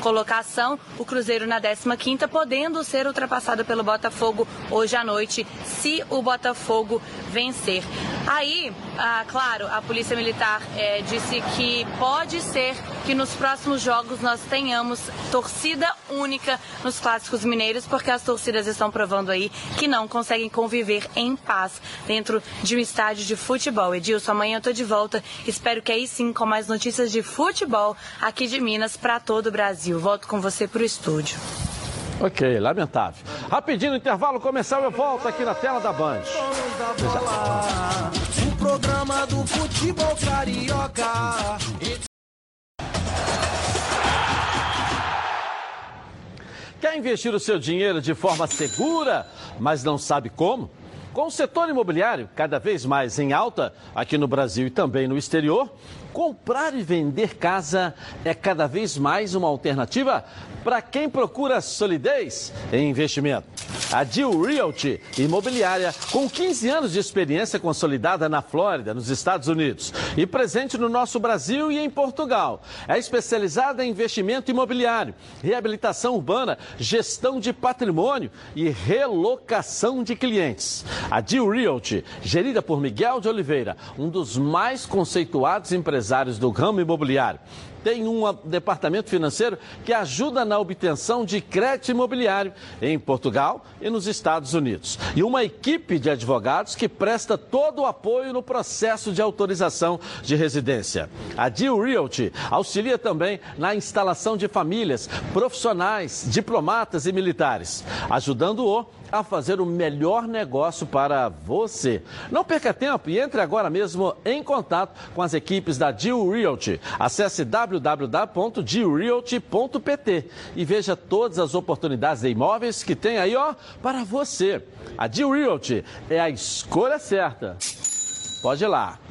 colocação, o Cruzeiro na 15 podendo ser ultrapassado pelo Botafogo hoje à noite, se o Botafogo vencer. Aí, ah, claro, a Polícia Militar eh, disse que pode ser que nos próximos jogos nós tenhamos torcida única nos clássicos mineiros, porque as torcidas estão provando aí que não conseguem conviver em paz dentro de um estádio de futebol. Edilson, amanhã eu tô de volta. Espero que aí sim, com mais notícias de futebol aqui de Minas para todo o Brasil. Volto com você pro estúdio. Ok, lamentável. Rapidinho no intervalo comercial, eu volto aqui na tela da Band. O programa do futebol carioca. Quer investir o seu dinheiro de forma segura, mas não sabe como? Com o setor imobiliário cada vez mais em alta aqui no Brasil e também no exterior, comprar e vender casa é cada vez mais uma alternativa para quem procura solidez em investimento. A Deal Realty Imobiliária, com 15 anos de experiência consolidada na Flórida, nos Estados Unidos, e presente no nosso Brasil e em Portugal. É especializada em investimento imobiliário, reabilitação urbana, gestão de patrimônio e relocação de clientes. A Deal Realty, gerida por Miguel de Oliveira, um dos mais conceituados empresários do ramo imobiliário tem um departamento financeiro que ajuda na obtenção de crédito imobiliário em Portugal e nos Estados Unidos. E uma equipe de advogados que presta todo o apoio no processo de autorização de residência. A Deal Realty auxilia também na instalação de famílias, profissionais, diplomatas e militares, ajudando-o a fazer o melhor negócio para você. Não perca tempo e entre agora mesmo em contato com as equipes da Deal Realty. Acesse www.dealrealty.pt e veja todas as oportunidades de imóveis que tem aí, ó, para você. A Deal Realty é a escolha certa. Pode ir lá.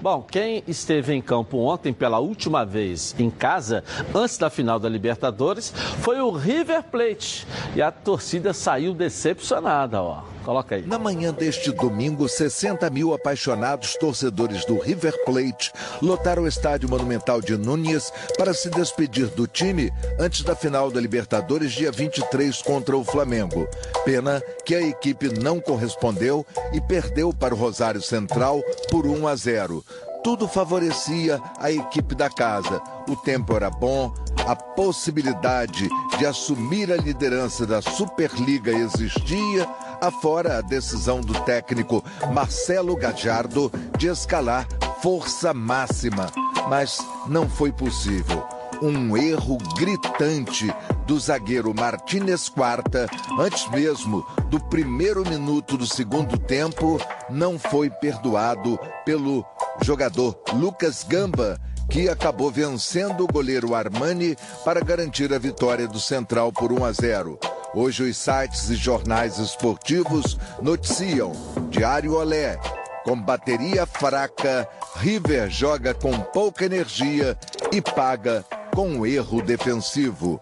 Bom, quem esteve em campo ontem pela última vez em casa, antes da final da Libertadores, foi o River Plate. E a torcida saiu decepcionada, ó. Coloca aí. Na manhã deste domingo, 60 mil apaixonados torcedores do River Plate lotaram o estádio monumental de Núñez para se despedir do time antes da final da Libertadores, dia 23, contra o Flamengo. Pena que a equipe não correspondeu e perdeu para o Rosário Central por 1 a 0 tudo favorecia a equipe da casa. O tempo era bom, a possibilidade de assumir a liderança da Superliga existia, afora a decisão do técnico Marcelo Gajardo de escalar força máxima. Mas não foi possível. Um erro gritante do zagueiro Martínez Quarta, antes mesmo do primeiro minuto do segundo tempo, não foi perdoado pelo jogador Lucas Gamba, que acabou vencendo o goleiro Armani para garantir a vitória do Central por 1 a 0. Hoje os sites e jornais esportivos noticiam Diário Olé, com bateria fraca, River joga com pouca energia e paga com erro defensivo.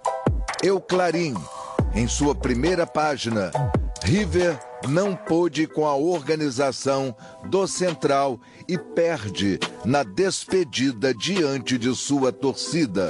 Eu Clarim, em sua primeira página, River não pôde com a organização do Central e perde na despedida diante de sua torcida.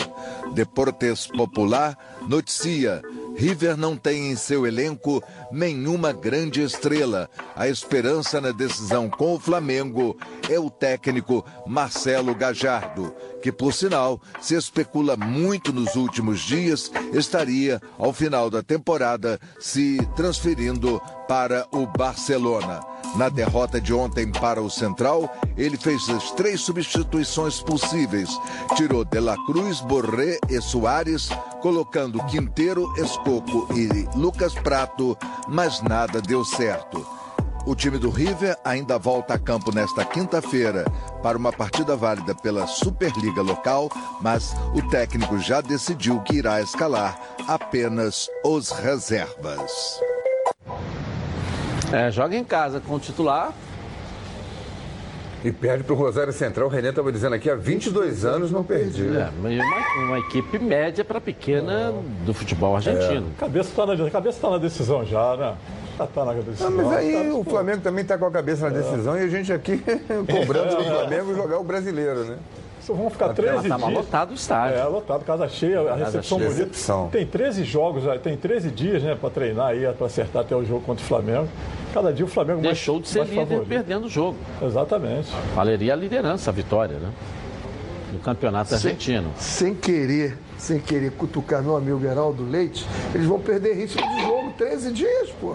Deportes Popular noticia River não tem em seu elenco nenhuma grande estrela. A esperança na decisão com o Flamengo é o técnico Marcelo Gajardo, que, por sinal, se especula muito nos últimos dias, estaria, ao final da temporada, se transferindo para o Barcelona. Na derrota de ontem para o Central, ele fez as três substituições possíveis. Tirou De La Cruz, Borré e Soares, colocando Quinteiro, Escoco e Lucas Prato, mas nada deu certo. O time do River ainda volta a campo nesta quinta-feira para uma partida válida pela Superliga local, mas o técnico já decidiu que irá escalar apenas os reservas. É, joga em casa com o titular. E perde para o Rosário Central. O René estava dizendo aqui, há 22 anos não perdi. É, uma, uma equipe média para pequena do futebol argentino. É. Cabeça está na, cabeça tá na decisão já, né? Já está na decisão. Não, mas aí tá, o Flamengo também está com a cabeça na decisão e a gente aqui cobrando do Flamengo jogar o brasileiro, né? Vão ficar 13 Tava dias. lotado o estádio. É, lotado, casa cheia, a recepção cheia. bonita. Recepção. Tem 13 jogos, tem 13 dias, né, para treinar aí, para acertar até o jogo contra o Flamengo. Cada dia o Flamengo mais- Deixou de ser mais líder favorito. perdendo o jogo. Exatamente. Valeria a liderança, a vitória, né? No campeonato Sem- argentino. Sem querer, sem querer cutucar meu amigo Geraldo Leite, eles vão perder ritmo de jogo 13 dias, pô.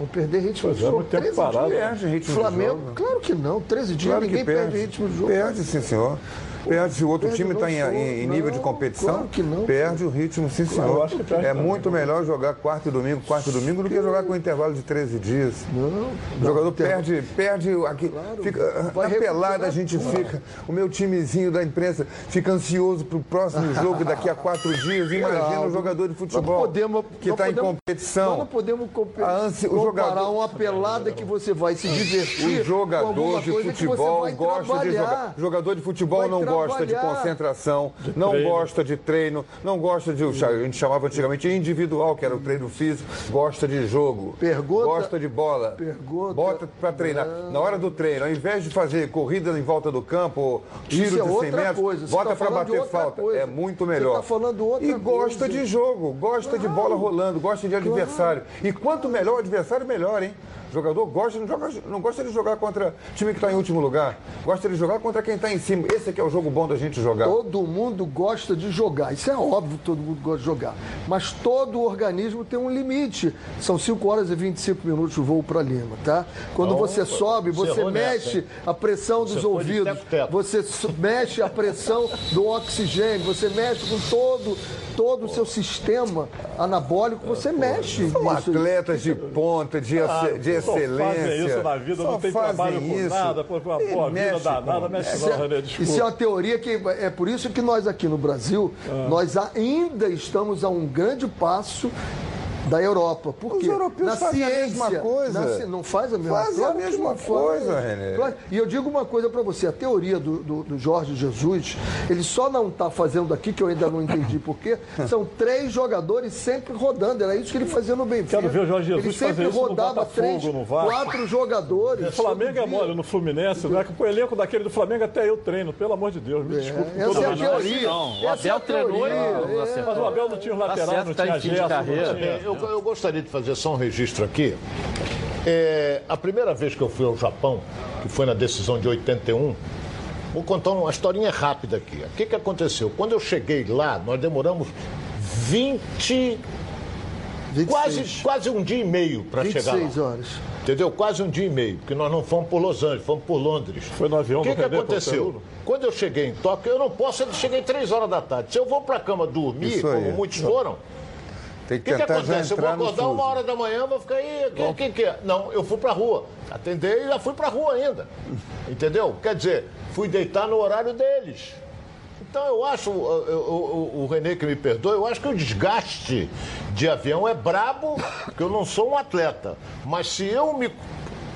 Vão perder ritmo Pois de é, jogo tempo 13 parado. dias. Perde ritmo de Flamengo, jogo. claro que não, 13 dias, Claro ninguém que perde. ritmo de jogo. Perde, sim, senhor. Perde se o outro Perde, time está em, em- nível de competição. claro que não. Perde o ritmo, sim, senhor. perde é também. muito melhor jogar quarto e domingo, quarto e domingo, do que jogar com intervalo de 13 dias. Não, O jogador não, perde, perde aqui. fica, vai na pelada a gente fica. O meu timezinho da imprensa fica ansioso pro próximo jogo daqui a quatro dias. Imagina o jogador de futebol podemos- que está em competição. Não podemos compe- A ansi- o jogador- uma pelada que você vai se divertir. O jogador de futebol gosta de jogar. O jogador de futebol Vai não gosta gosta de concentração, não treino. gosta de treino, não gosta de. A gente chamava antigamente individual, que era o treino físico, gosta de jogo. Pergunta- Gosta de bola. Pergunta- Bota pra treinar. Na hora do treino, ao invés de fazer corrida em volta do campo, ou tiro é de 100 outra metros, coisa, você bota tá de bater falta. coisa. É muito Você melhor. tá falando outra e gosta coisa. de jogo, gosta de bola rolando, gosta de adversário. E quanto melhor o adversário, melhor, hein? O jogador gosta, não, joga, não gosta de jogar contra time que está em último lugar. Gosta de jogar contra quem está em cima. Esse aqui é o jogo bom da gente jogar. Todo mundo gosta de jogar. Isso é óbvio todo mundo gosta de jogar. Mas todo organismo tem um limite. São 5 horas e 25 minutos o voo para Lima, tá? Quando Então, você sobe, você mexe nessa, a pressão dos ouvidos, você mexe a pressão do oxigênio, você mexe com todo, todo o seu sistema anabólico, você mexe. São atletas de ponta, de, Ah, de excelência. fazem isso na vida, Só não tem trabalho com isso. nada, pô, uma E boa vida mexe danada, com- mexe não, é- René, desculpa. Isso é uma teoria que é por isso que nós aqui no Brasil, Ah. nós ainda estamos a um grande passo da Europa. Por Os quê? europeus Na fazem a ciência, mesma coisa. na não faz a mesma Fazem a Claro que mesma não faz. coisa, René. Claro. E eu digo uma coisa para você, a teoria do, do- do Jorge Jesus, ele só não está fazendo aqui, que eu ainda não entendi porquê, são três jogadores sempre rodando. Era isso que ele fazia no Benfica. Quero ver o Jorge Jesus ele sempre fazer isso no rodava três, quatro jogadores. O Flamengo é todo dia. mole no Fluminense, né? Com o elenco daquele do Flamengo até eu treino, pelo amor de Deus, me desculpe. com essa é a teoria. Não, o é a Abel treinou e é. Mas o Abel não tinha os Tá laterais, certo, não tá tinha carreira. não tinha... Eu, eu gostaria de fazer só um registro aqui. É, a primeira vez que eu fui ao Japão, que foi na decisão de 81, vou contar uma historinha rápida aqui. O que, que aconteceu? Quando eu cheguei lá, nós demoramos 20. Quase, quase um dia e meio para chegar lá. 26 horas. Entendeu? Quase um dia e meio, porque nós não fomos por Los Angeles, fomos por Londres. Foi no avião O que, que aconteceu? Quando eu cheguei em Tóquio, eu não posso, eu cheguei três horas da tarde. Se eu vou para a cama dormir, Isso aí. como muitos foram, Tem o que que, que acontece? Eu vou acordar uma hora da manhã, vou ficar aí. O que, que, é? Não, eu fui pra rua. Atender e já fui pra rua ainda. Entendeu? Quer dizer, fui deitar no horário deles. Então eu acho, o, o, o, o Renê que me perdoe, eu acho que o desgaste de avião é brabo, porque eu não sou um atleta. Mas se eu me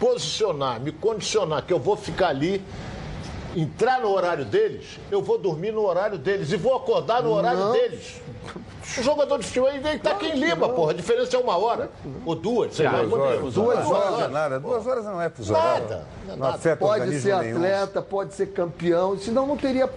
posicionar, me condicionar que eu vou ficar ali, entrar no horário deles, eu vou dormir no horário deles e vou acordar no horário Não. deles. O jogador de futebol ele tá aqui em Lima, porra. A diferença é uma hora. Ou duas, sei lá. Duas horas, tempo? duas horas é nada. Duas horas não é fuso. Nada. Não afeta Pode ser atleta, pode ser campeão, senão não teria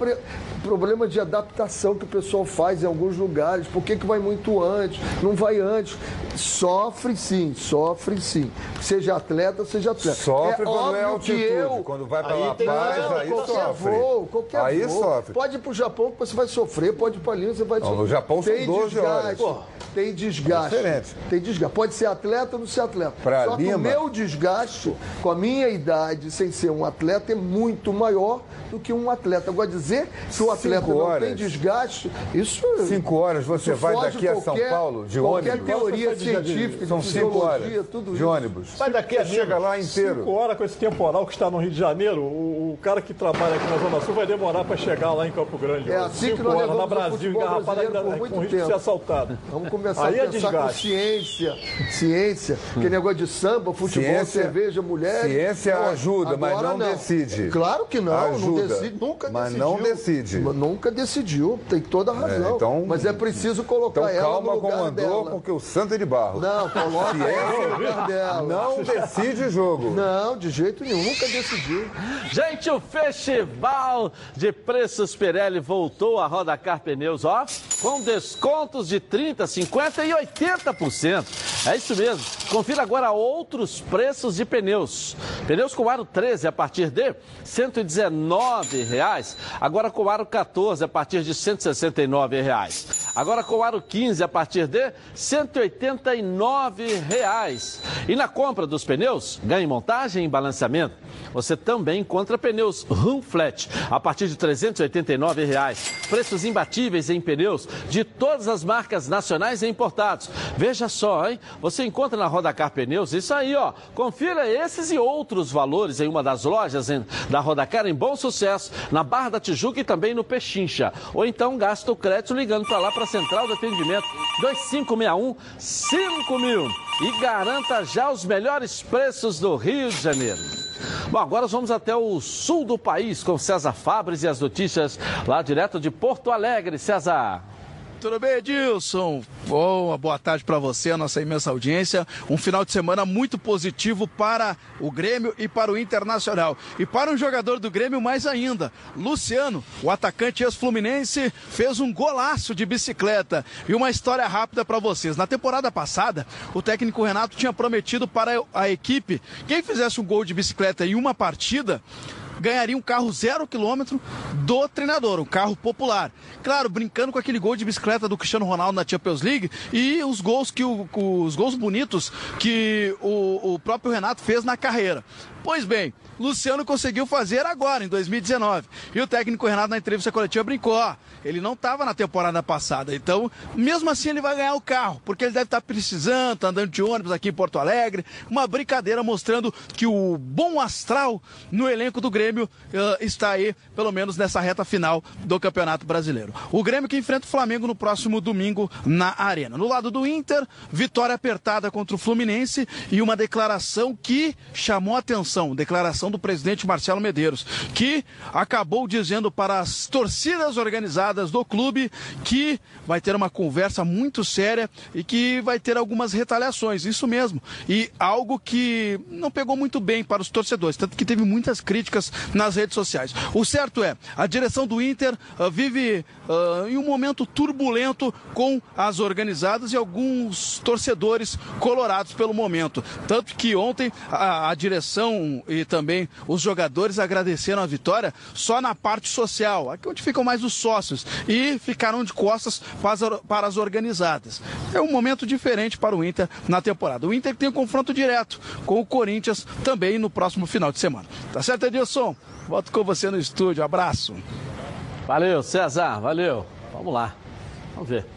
problema de adaptação que o pessoal faz em alguns lugares. Por que, que vai muito antes? Não vai antes. Sofre sim, sofre sim. Seja atleta, seja atleta. Sofre quando é óbvio que altitude. eu- Quando vai pra Aí La tem Paz, aí qualquer sofre. voo, qualquer aí voo. sofre. Pode ir pro Japão que você vai sofrer, pode ir pra Lima, você vai sofrer. no Japão são tem 12 desgaste, horas. Tem desgaste. É diferente. Tem desgaste. Pode ser atleta ou não ser atleta. Pra Só que Lima- o meu desgaste com a minha idade, sem ser um atleta, é muito maior do que um atleta. Agora, dizer que o atleta Cinco não horas. tem desgaste, isso. Cinco horas você vai daqui a São qualquer- Paulo de Qualquer ônibus. teoria foi de- científica, São de cinco horas tudo de isso. ônibus. Vai daqui a chega lá inteiro. Cinco horas com esse temporal que está no Rio de Janeiro, o, o cara que trabalha aqui na Zona Sul vai demorar para chegar lá em Campo Grande. É assim que Cinco nós horas na Brasil, por muito com risco de ser assaltado. Vamos começar Aí a é pensar com desgaste. ciência, ciência, que negócio de samba, futebol, Ciência- cerveja, mulher. ciência ajuda, mas não decide. Claro que não, não Ajuda, decide, nunca mas decidiu. não decide. Mas Nunca decidiu, tem toda a razão. É, então- mas é preciso colocar Então ela calma, no lugar comandou, dela. porque o santo é de barro. Não, coloca Ciência ela no lugar dela. Não decide jogo. Não, de jeito nenhum, nunca decidiu. Gente, o Festival de Preços Pirelli voltou a Rodacar Pneus, ó, com descontos de 30%, 50% e 80%. É isso mesmo. Confira agora outros preços de pneus. Pneus com aro 13 a partir de 119 reais. Agora com aro 14 a partir de 169 reais. Agora com aro 15 a partir de 189 reais. E na compra dos pneus, ganhe montagem e balanceamento. Você também encontra pneus Rum Flat a partir de 389 reais. Preços imbatíveis em pneus de todas as marcas nacionais e importados. Veja só, hein? Você encontra na Rodacar Pneus isso aí, ó. Confira esses e outros valores em uma das lojas da Rodacar em Bom Sucesso, na Barra da Tijuca e também no Pechincha. Ou então gasta o crédito ligando para lá para a Central de Atendimento 2561 5000 e garanta já os melhores preços do Rio de Janeiro. Bom, agora vamos até o sul do país com César Fabres e as notícias lá direto de Porto Alegre. César. Tudo bem, Edilson? Boa, boa tarde para você, a nossa imensa audiência. Um final de semana muito positivo para o Grêmio e para o Internacional. E para um jogador do Grêmio mais ainda, Luciano, o atacante ex-fluminense, fez um golaço de bicicleta. E uma história rápida para vocês. Na temporada passada, o técnico Renato tinha prometido para a equipe, quem fizesse um gol de bicicleta em uma partida, ganharia um carro zero quilômetro do treinador, um carro popular. Claro, brincando com aquele gol de bicicleta do Cristiano Ronaldo na Champions League e os gols que o, os gols bonitos que o, o próprio Renato fez na carreira. Pois bem, Luciano conseguiu fazer agora, em 2019. E o técnico Renato, na entrevista coletiva, brincou: ó, ele não estava na temporada passada. Então, mesmo assim, ele vai ganhar o carro, porque ele deve estar precisando, tá andando de ônibus aqui em Porto Alegre. Uma brincadeira mostrando que o bom astral no elenco do Grêmio uh, está aí, pelo menos nessa reta final do Campeonato Brasileiro. O Grêmio que enfrenta o Flamengo no próximo domingo na Arena. No lado do Inter, vitória apertada contra o Fluminense e uma declaração que chamou atenção declaração do presidente Marcelo Medeiros, que acabou dizendo para as torcidas organizadas do clube que vai ter uma conversa muito séria e que vai ter algumas retaliações, isso mesmo. E algo que não pegou muito bem para os torcedores, tanto que teve muitas críticas nas redes sociais. O certo é, a direção do Inter uh, vive uh, em um momento turbulento com as organizadas e alguns torcedores colorados pelo momento. Tanto que ontem a, a direção e também os jogadores agradeceram a vitória só na parte social, aqui onde ficam mais os sócios, e ficaram de costas para as organizadas. É um momento diferente para o Inter na temporada. O Inter tem um confronto direto com o Corinthians também no próximo final de semana. Tá certo, Edilson? Volto com você no estúdio. Abraço. Valeu, César. Valeu. Vamos lá. Vamos ver.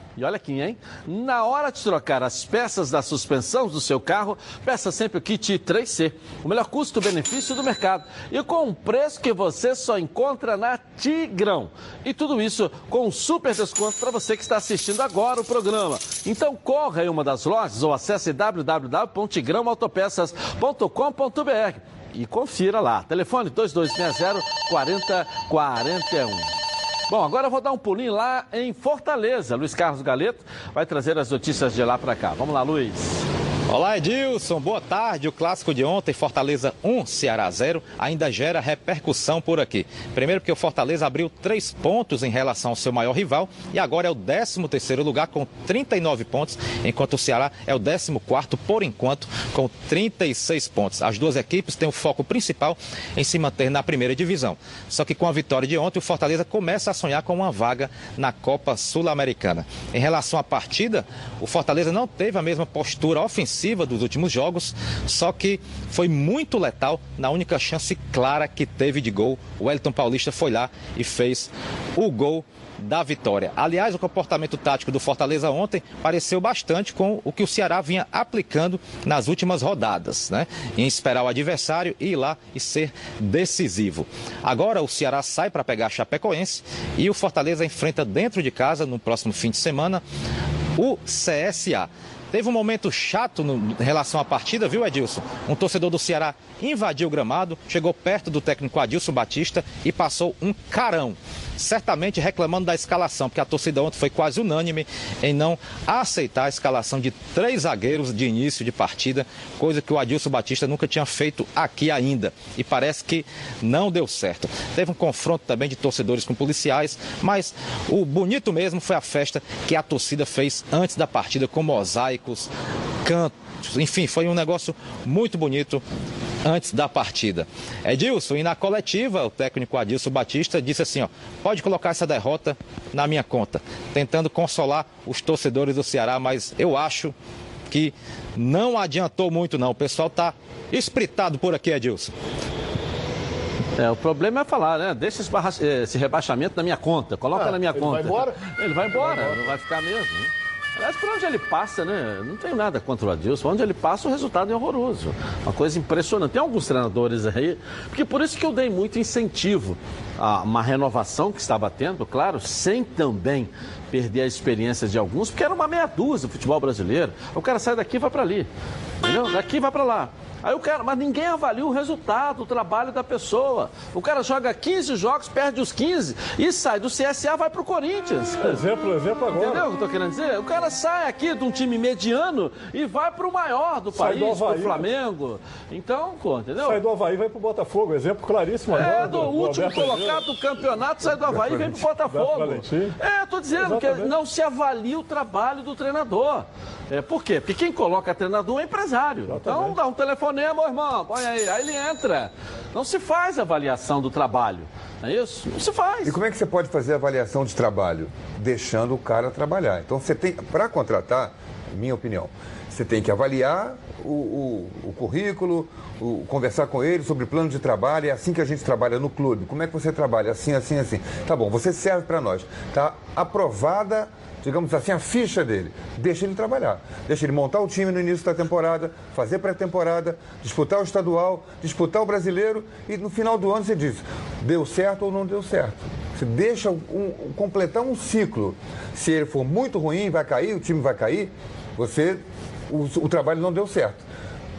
E olha aqui, hein? Na hora de trocar as peças da suspensão do seu carro, peça sempre o kit 3C, o melhor custo-benefício do mercado e com um preço que você só encontra na Tigrão. E tudo isso com um super desconto para você que está assistindo agora o programa. Então corra em uma das lojas ou acesse www.tigrãoautopeças.com.br e confira lá. Telefone 2260 4041. Bom, agora eu vou dar um pulinho lá em Fortaleza. Luiz Carlos Galeto vai trazer as notícias de lá para cá. Vamos lá, Luiz. Olá, Edilson. Boa tarde. O clássico de ontem, Fortaleza 1, Ceará 0, ainda gera repercussão por aqui. Primeiro porque o Fortaleza abriu três pontos em relação ao seu maior rival e agora é o 13 terceiro lugar com 39 pontos, enquanto o Ceará é o 14 quarto por enquanto com 36 pontos. As duas equipes têm o foco principal em se manter na primeira divisão. Só que com a vitória de ontem, o Fortaleza começa a sonhar com uma vaga na Copa Sul-Americana. Em relação à partida, o Fortaleza não teve a mesma postura ofensiva ofensiva dos últimos jogos, só que foi muito letal na única chance clara que teve de gol. O Wellington Paulista foi lá e fez o gol da vitória. Aliás, o comportamento tático do Fortaleza ontem pareceu bastante com o que o Ceará vinha aplicando nas últimas rodadas, né? Em esperar o adversário ir lá e ser decisivo. Agora o Ceará sai para pegar a Chapecoense e o Fortaleza enfrenta dentro de casa no próximo fim de semana o CSA. Teve um momento chato no, em relação à partida, viu, Edilson? Um torcedor do Ceará invadiu o gramado, chegou perto do técnico Adilson Batista e passou um carão certamente reclamando da escalação, porque a torcida ontem foi quase unânime em não aceitar a escalação de três zagueiros de início de partida, coisa que o Adilson Batista nunca tinha feito aqui ainda. E parece que não deu certo. Teve um confronto também de torcedores com policiais, mas o bonito mesmo foi a festa que a torcida fez antes da partida, com mosaicos, cantos, enfim, foi um negócio muito bonito antes da partida. Edilson, e na coletiva, o técnico Adilson Batista disse assim: ó, pode colocar essa derrota na minha conta, tentando consolar os torcedores do Ceará, mas eu acho que não adiantou muito não. O pessoal está espritado por aqui, Edilson. É, o problema é falar, né? Deixa esse, esse rebaixamento na minha conta, coloca Ah, na minha ele conta. vai embora? Ele vai embora, não vai ficar mesmo. né? Aliás, por onde ele passa, né? Não tenho nada contra o Adilson. Onde ele passa, o resultado é horroroso. Uma coisa impressionante. Tem alguns treinadores aí, porque por isso que eu dei muito incentivo a uma renovação que estava tendo, claro, sem também perder a experiência de alguns, porque era uma meia dúzia do futebol brasileiro. O cara sai daqui e vai para ali. Entendeu? Daqui vai para lá. Aí o cara, mas ninguém avalia o resultado, o trabalho da pessoa. O cara joga 15 jogos, perde os 15 e sai do CSA, vai pro Corinthians. Exemplo, exemplo agora. Entendeu o que eu tô querendo dizer? O cara sai aqui de um time mediano e vai pro maior do Sai do país, pro Havaí. Flamengo. Então, pô, entendeu? Sai do Havaí e vai pro Botafogo. Exemplo claríssimo agora. É, do último Alberto colocado do campeonato, sai do Havaí e vem pro Botafogo. É, eu tô dizendo que Exatamente. não se avalia o trabalho do treinador. É, por quê? Porque quem coloca treinador é empresário. Então dá um telefonema, irmão, põe aí. Aí ele entra. Não se faz avaliação do trabalho. Não é isso? Não se faz. E como é que você pode fazer avaliação de trabalho? Deixando o cara trabalhar. Então você tem, para contratar, minha opinião, você tem que avaliar o, o- o currículo, o- conversar com ele sobre plano de trabalho. É assim que a gente trabalha no clube. Como é que você trabalha? Assim, assim, assim. Tá bom, você serve para nós. Tá aprovada, digamos assim, a ficha dele. Deixa ele trabalhar. Deixa ele montar o time no início da temporada, fazer pré-temporada, disputar o estadual, disputar o brasileiro e no final do ano você diz, deu certo ou não deu certo. Você deixa um- completar um ciclo. Se ele for muito ruim, vai cair, o time vai cair, você o, o trabalho não deu certo.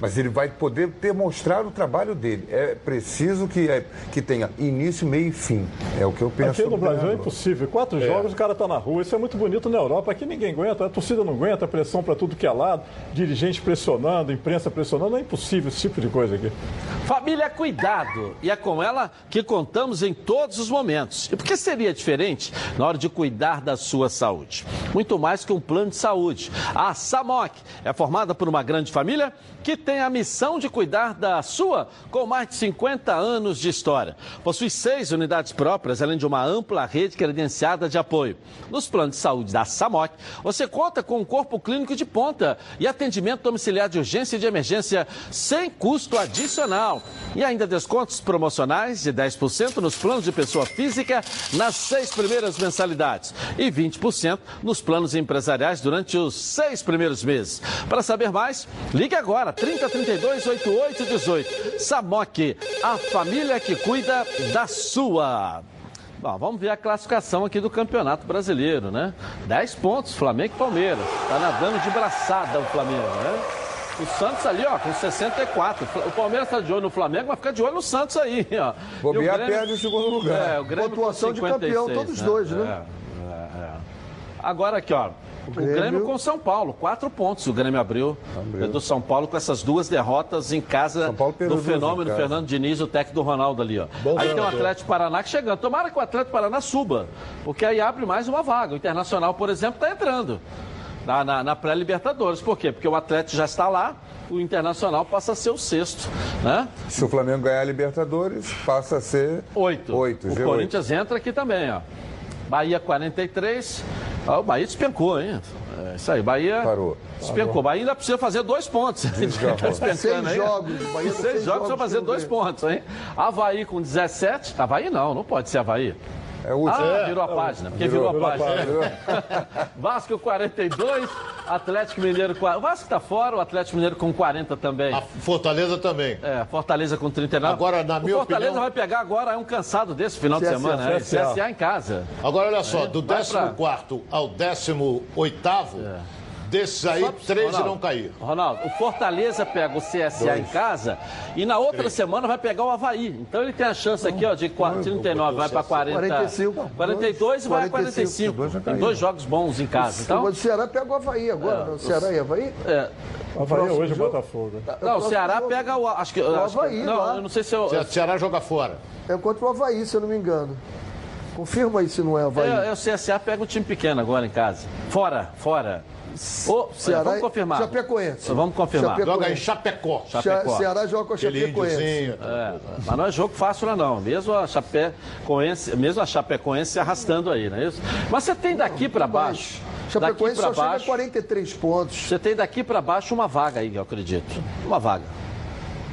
Mas ele vai poder demonstrar o trabalho dele. É preciso que, é, que tenha início, meio e fim. É o que eu penso. Aqui no Brasil é impossível. Quatro jogos, o cara tá na rua. Isso é muito bonito na Europa. Aqui ninguém aguenta, a torcida não aguenta, pressão para tudo que é lado, dirigente pressionando, imprensa pressionando. É impossível esse tipo de coisa aqui. Família é cuidado e é com ela que contamos em todos os momentos. E por que seria diferente na hora de cuidar da sua saúde? Muito mais que um plano de saúde. A SAMOC é formada por uma grande família que tem a missão de cuidar da sua com mais de 50 anos de história. Possui seis unidades próprias, além de uma ampla rede credenciada de apoio. Nos planos de saúde da SAMOC, você conta com um corpo clínico de ponta e atendimento domiciliar de urgência e de emergência sem custo adicional. E ainda descontos promocionais de 10% nos planos de pessoa física nas seis primeiras mensalidades e 20% nos planos empresariais durante os seis primeiros meses. Para saber mais, ligue agora 30 32 88 18. Samok, a família que cuida da sua. Bom, vamos ver a classificação aqui do Campeonato Brasileiro, né? 10 pontos, Flamengo e Palmeiras. Tá nadando de braçada o Flamengo, né? O Santos ali, ó, com 64. O Palmeiras tá de olho no Flamengo, mas fica de olho no Santos aí, ó. Bobear, E perde o segundo lugar. É, o Grêmio Pontuação com de campeão, 56, todos dois, né? É, é, é. Agora aqui, ó. O Grêmio... Grêmio com São Paulo, quatro pontos o Grêmio abriu, Abriu. do São Paulo com essas duas derrotas em casa do fenômeno casa. Fernando Diniz, o técnico do Ronaldo ali, ó. Bom aí tem o. Atlético Paraná que chegando. Tomara que o Atlético Paraná suba, porque aí abre mais uma vaga. O Internacional, por exemplo, está entrando na, na- na pré-Libertadores. Por quê? Porque o Atlético já está lá, o Internacional passa a ser o sexto, né? Se o Flamengo ganhar a Libertadores, passa a ser Oito. Oito, o G8. Corinthians entra aqui também, ó. Bahia 43. Ó, o Bahia despencou, hein? É isso aí, Bahia. Parou. Despencou. Bahia ainda precisa fazer dois pontos. Tá Seis aí. jogos, Bahia seis, seis jogos para fazer dois ganha. pontos, hein? Havaí com 17. Havaí não, não pode ser Havaí. É o último. Ah, virou a página, porque virou, Virou, a virou a página. Vasco 42, Atlético Mineiro 40. O Vasco tá fora, o Atlético Mineiro com 40 também. A Fortaleza também. É, Fortaleza com 39. Agora, na o minha Fortaleza opinião- vai pegar agora é um cansado desse final de CSA, semana, né? CSA. CSA em casa. Agora, olha só, do Vai pra- 14 ao 18, desses aí, Só- 13 Ronaldo, não caíram. Ronaldo, o Fortaleza pega o CSA em casa e na outra semana vai pegar o Havaí. Então ele tem a chance aqui, ó, de qua- 39, vai para 40. 45. 42 e vai a 45. 45. Tem dois jogos bons em casa. Então, o Ceará pega o Havaí agora. não? O Ceará e Havaí? é, Havaí próximo hoje o jogo- Botafogo. É o não, o Ceará jogo. pega o. Acho que, O acho que- Havaí não, lá. eu não sei se eu. Ce- Ceará joga fora. É contra o Havaí, se eu não me engano. Confirma aí se não é Havaí. É, é, o CSA pega um time pequeno agora em casa. Fora, fora. Ô, Ceará vamos confirmar. Chapecoense. Vamos confirmar. Chapecoense. Joga em Chapecó. Cha- Chapecó. Ceará joga com a Chapecoense. É, mas não é jogo fácil lá não. Mesmo a Chapecoense, mesmo a Chapecoense se arrastando aí, não é isso? Mas você tem daqui para baixo. Chapecoense pra só chega a baixo. 43 pontos. Você tem daqui pra baixo uma vaga aí, eu acredito. Uma vaga.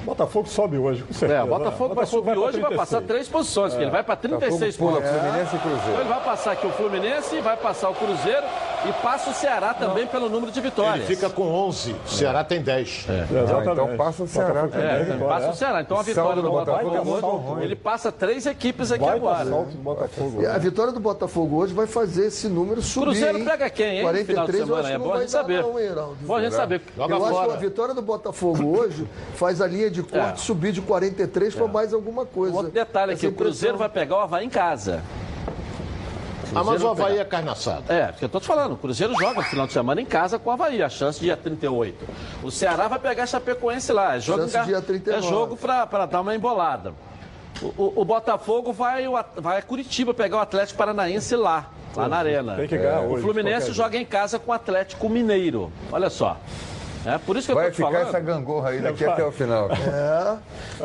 Botafogo sobe hoje, com certeza. É, o Botafogo vai subir hoje e vai 36. passar três posições, porque ele vai para 36 Botafogo pula pontos. Fluminense e Cruzeiro. Então ele vai passar aqui o Fluminense, vai passar o Cruzeiro e passa o Ceará também pelo número de vitórias. Ele fica com 11, o Ceará tem 10. Ah, então passa o Ceará também. É, passa o Ceará. Então a vitória do Botafogo, Botafogo é hoje, ele passa três equipes aqui Vai agora. Botafogo. E A vitória do Botafogo hoje vai fazer esse número subir. Cruzeiro hein? pega quem, hein? no final de 43 eu semana. acho que É não bom a vai gente saber. não, hein, Heraldo? Bom a gente saber. Joga eu acho que a vitória do Botafogo hoje faz a linha de corte É. subir de 43 para mais alguma coisa. Outro detalhe aqui, o Cruzeiro vai pegar o Havaí em casa. Ah, mas o vai pegar. Havaí é carne assada. É, porque eu tô te falando, o Cruzeiro joga no final de semana em casa com o Havaí, a chance dia 38. O Ceará vai pegar Chapecoense lá, é jogo, Chance dia 39. é jogo pra, pra dar uma embolada. O, o- o Botafogo vai, o vai a Curitiba pegar o Atlético Paranaense lá, lá na Arena. Tem que ganhar o hoje, Fluminense de qualquer joga em casa com o Atlético Mineiro. Olha só. É por isso que eu Vai tô te ficar falando. essa gangorra aí daqui até o final. É,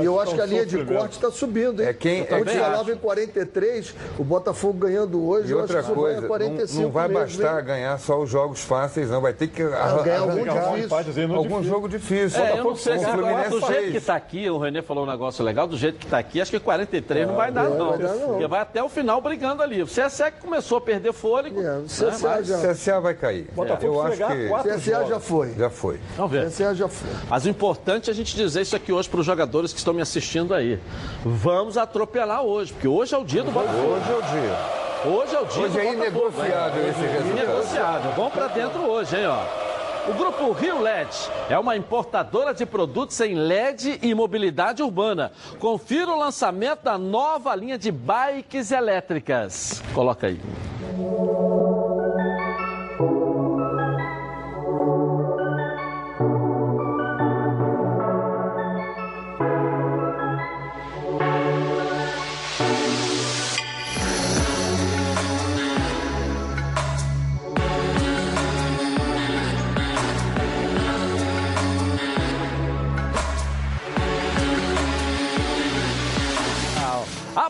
e eu acho que a linha de corte está subindo, hein? É quem- Eu é falava em 43, o Botafogo ganhando hoje, E eu outra que coisa, a não, 45 não vai mesmo, bastar hein? ganhar só os jogos fáceis, não. Vai ter que arran- ganhar algum arrancar difícil. algum jogo difícil. É, eu não sei se o agora, do jeito que fez. está aqui, o Renê falou um negócio legal, do jeito que está aqui, acho que 43 não vai dar, não. vai dar, não. Porque vai até o final brigando ali. O CSE que começou a perder fôlego. É, o né, CSA CSA vai cair. Botafogo Eu acho que CSA já foi. já foi. Vamos ver. CSA já foi. Mas o importante é a gente dizer isso aqui hoje para os jogadores que estão me assistindo aí. Vamos atropelar hoje, porque hoje é o dia do Botafogo. Hoje é o dia. Hoje é o dia Hoje do é Botafogo. inegociável hein? esse resultado. Inegociável. Vamos para dentro hoje, hein, ó. O grupo Rio LED é uma importadora de produtos em LED e mobilidade urbana. Confira o lançamento da nova linha de bikes elétricas. Coloca aí.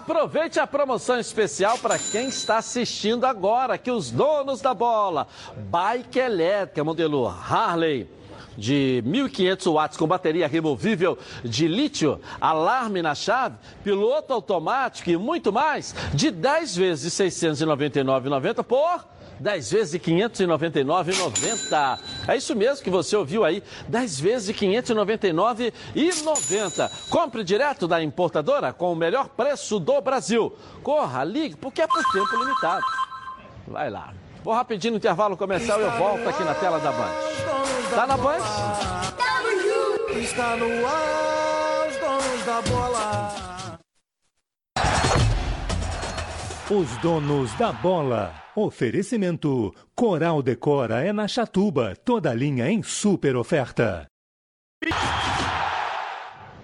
Aproveite a promoção especial para quem está assistindo agora, que os donos da bola. Bike elétrica, modelo Harley. De 1.500 watts com bateria removível de lítio, alarme na chave, piloto automático e muito mais, de 10 vezes de 699,90 por 10 vezes de 599,90. É isso mesmo que você ouviu aí, 10 vezes de 599,90. Compre direto da importadora com o melhor preço do Brasil. Corra, ligue, porque é por tempo limitado. Vai lá. Vou rapidinho no intervalo comercial e eu volto aqui na tela da Band. Tá na Band? Está no ar, os donos da bola. Os donos da bola. Oferecimento: Coral Decora é na Chatuba, toda linha em super oferta.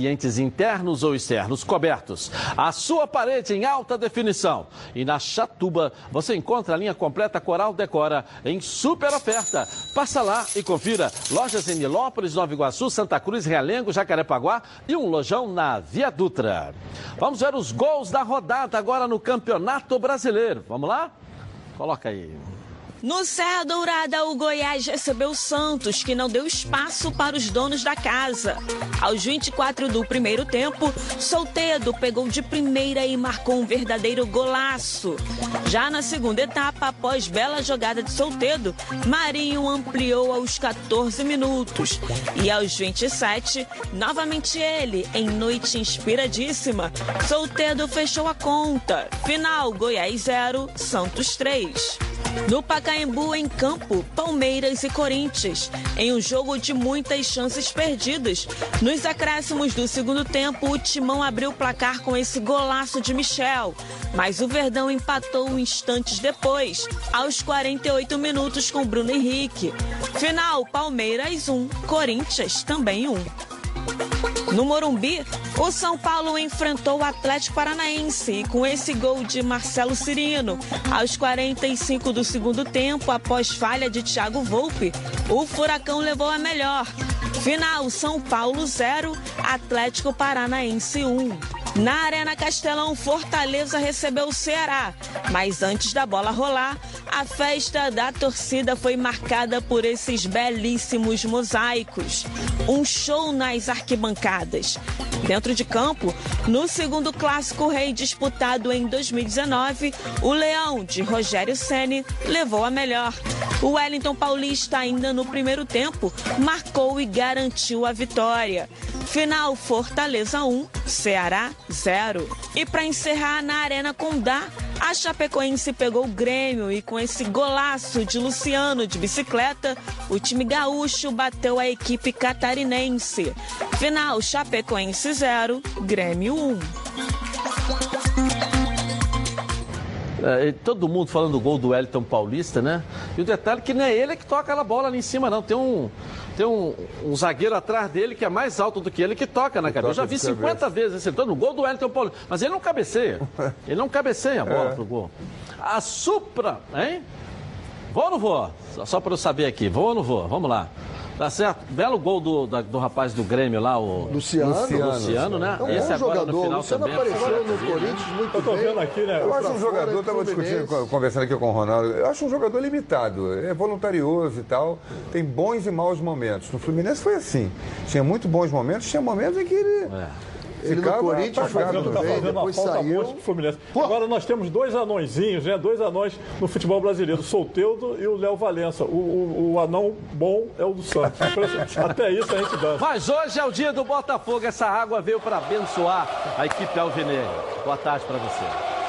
ambientes internos ou externos cobertos. A sua parede em alta definição. E na Chatuba você encontra a linha completa Coral Decora em super oferta. Passa lá e confira. Lojas em Nilópolis, Nova Iguaçu, Santa Cruz, Realengo, Jacarepaguá e um lojão na Via Dutra. Vamos ver os gols da rodada agora no Campeonato Brasileiro. Vamos lá? Coloca aí. No Serra Dourada, o Goiás recebeu o Santos, que não deu espaço para os donos da casa. Aos 24 do primeiro tempo, Soltedo pegou de primeira e marcou um verdadeiro golaço. Já na segunda etapa, após bela jogada de Soltedo, Marinho ampliou aos 14 minutos. E aos 27, novamente ele, em noite inspiradíssima, Soltedo fechou a conta. Final, Goiás 0, Santos 3. No Pacaembu, Pacaembu em campo, Palmeiras e Corinthians, em um jogo de muitas chances perdidas. Nos acréscimos do segundo tempo, o Timão abriu o placar com esse golaço de Michel, mas o Verdão empatou instantes depois, aos 48 minutos com Bruno Henrique. Final, Palmeiras 1, Corinthians também 1. No Morumbi, o São Paulo enfrentou o Atlético Paranaense e com esse gol de Marcelo Cirino, aos 45 do segundo tempo, após falha de Thiago Volpe, o Furacão levou a melhor. Final São Paulo 0, Atlético Paranaense 1. Na Arena Castelão, Fortaleza recebeu o Ceará, mas antes da bola rolar, a festa da torcida foi marcada por esses belíssimos mosaicos. Um show nas arquibancadas. Dentro de campo, no segundo clássico rei disputado em 2019, o Leão de Rogério Ceni levou a melhor. O Wellington Paulista, ainda no primeiro tempo, marcou e garantiu a vitória. Final Fortaleza 1, Ceará 0. E para encerrar na Arena Condá, a Chapecoense pegou o Grêmio e com esse golaço de Luciano de bicicleta, o time gaúcho bateu a equipe catarinense. Final Chapecoense 0, Grêmio 1. É, todo mundo falando do gol do Wellington Paulista, né? E o detalhe é que não é ele que toca aquela bola ali em cima, não. Tem um, tem um, um zagueiro atrás dele que é mais alto do que ele que toca na cabeça. Eu já vi 50 vezes esse no gol do Wellington Paulista. Mas ele não cabeceia. Ele não cabeceia a bola É. pro gol. A Supra, hein? Vou ou não vou? Só, só para eu saber aqui. Vou ou não vou? Vamos lá. Tá certo? Belo gol do, da- do rapaz do Grêmio lá, o Luciano. Luciano, né? É um Esse bom agora jogador. no final Luciano também. apareceu no Corinthians muito Eu tô bem. vendo aqui, né? Eu acho um jogador, estava Fluminense. discutindo, conversando aqui com o Ronaldo, eu acho um jogador limitado, é voluntarioso e tal, tem bons e maus momentos. No Fluminense foi assim, tinha muito bons momentos, tinha momentos em que ele Ele no Corinthians foi apagado. Fazendo, tá bem, fazendo uma depois saiu. Fluminense. Agora nós temos dois anõezinhos, né? Dois anões no futebol brasileiro, o Solteudo e o Léo Valença. O, o- o anão bom é o do Santos. Até isso a gente dança. Mas hoje é o dia do Botafogo. Essa água veio para abençoar a equipe alvinegra. Boa tarde para você.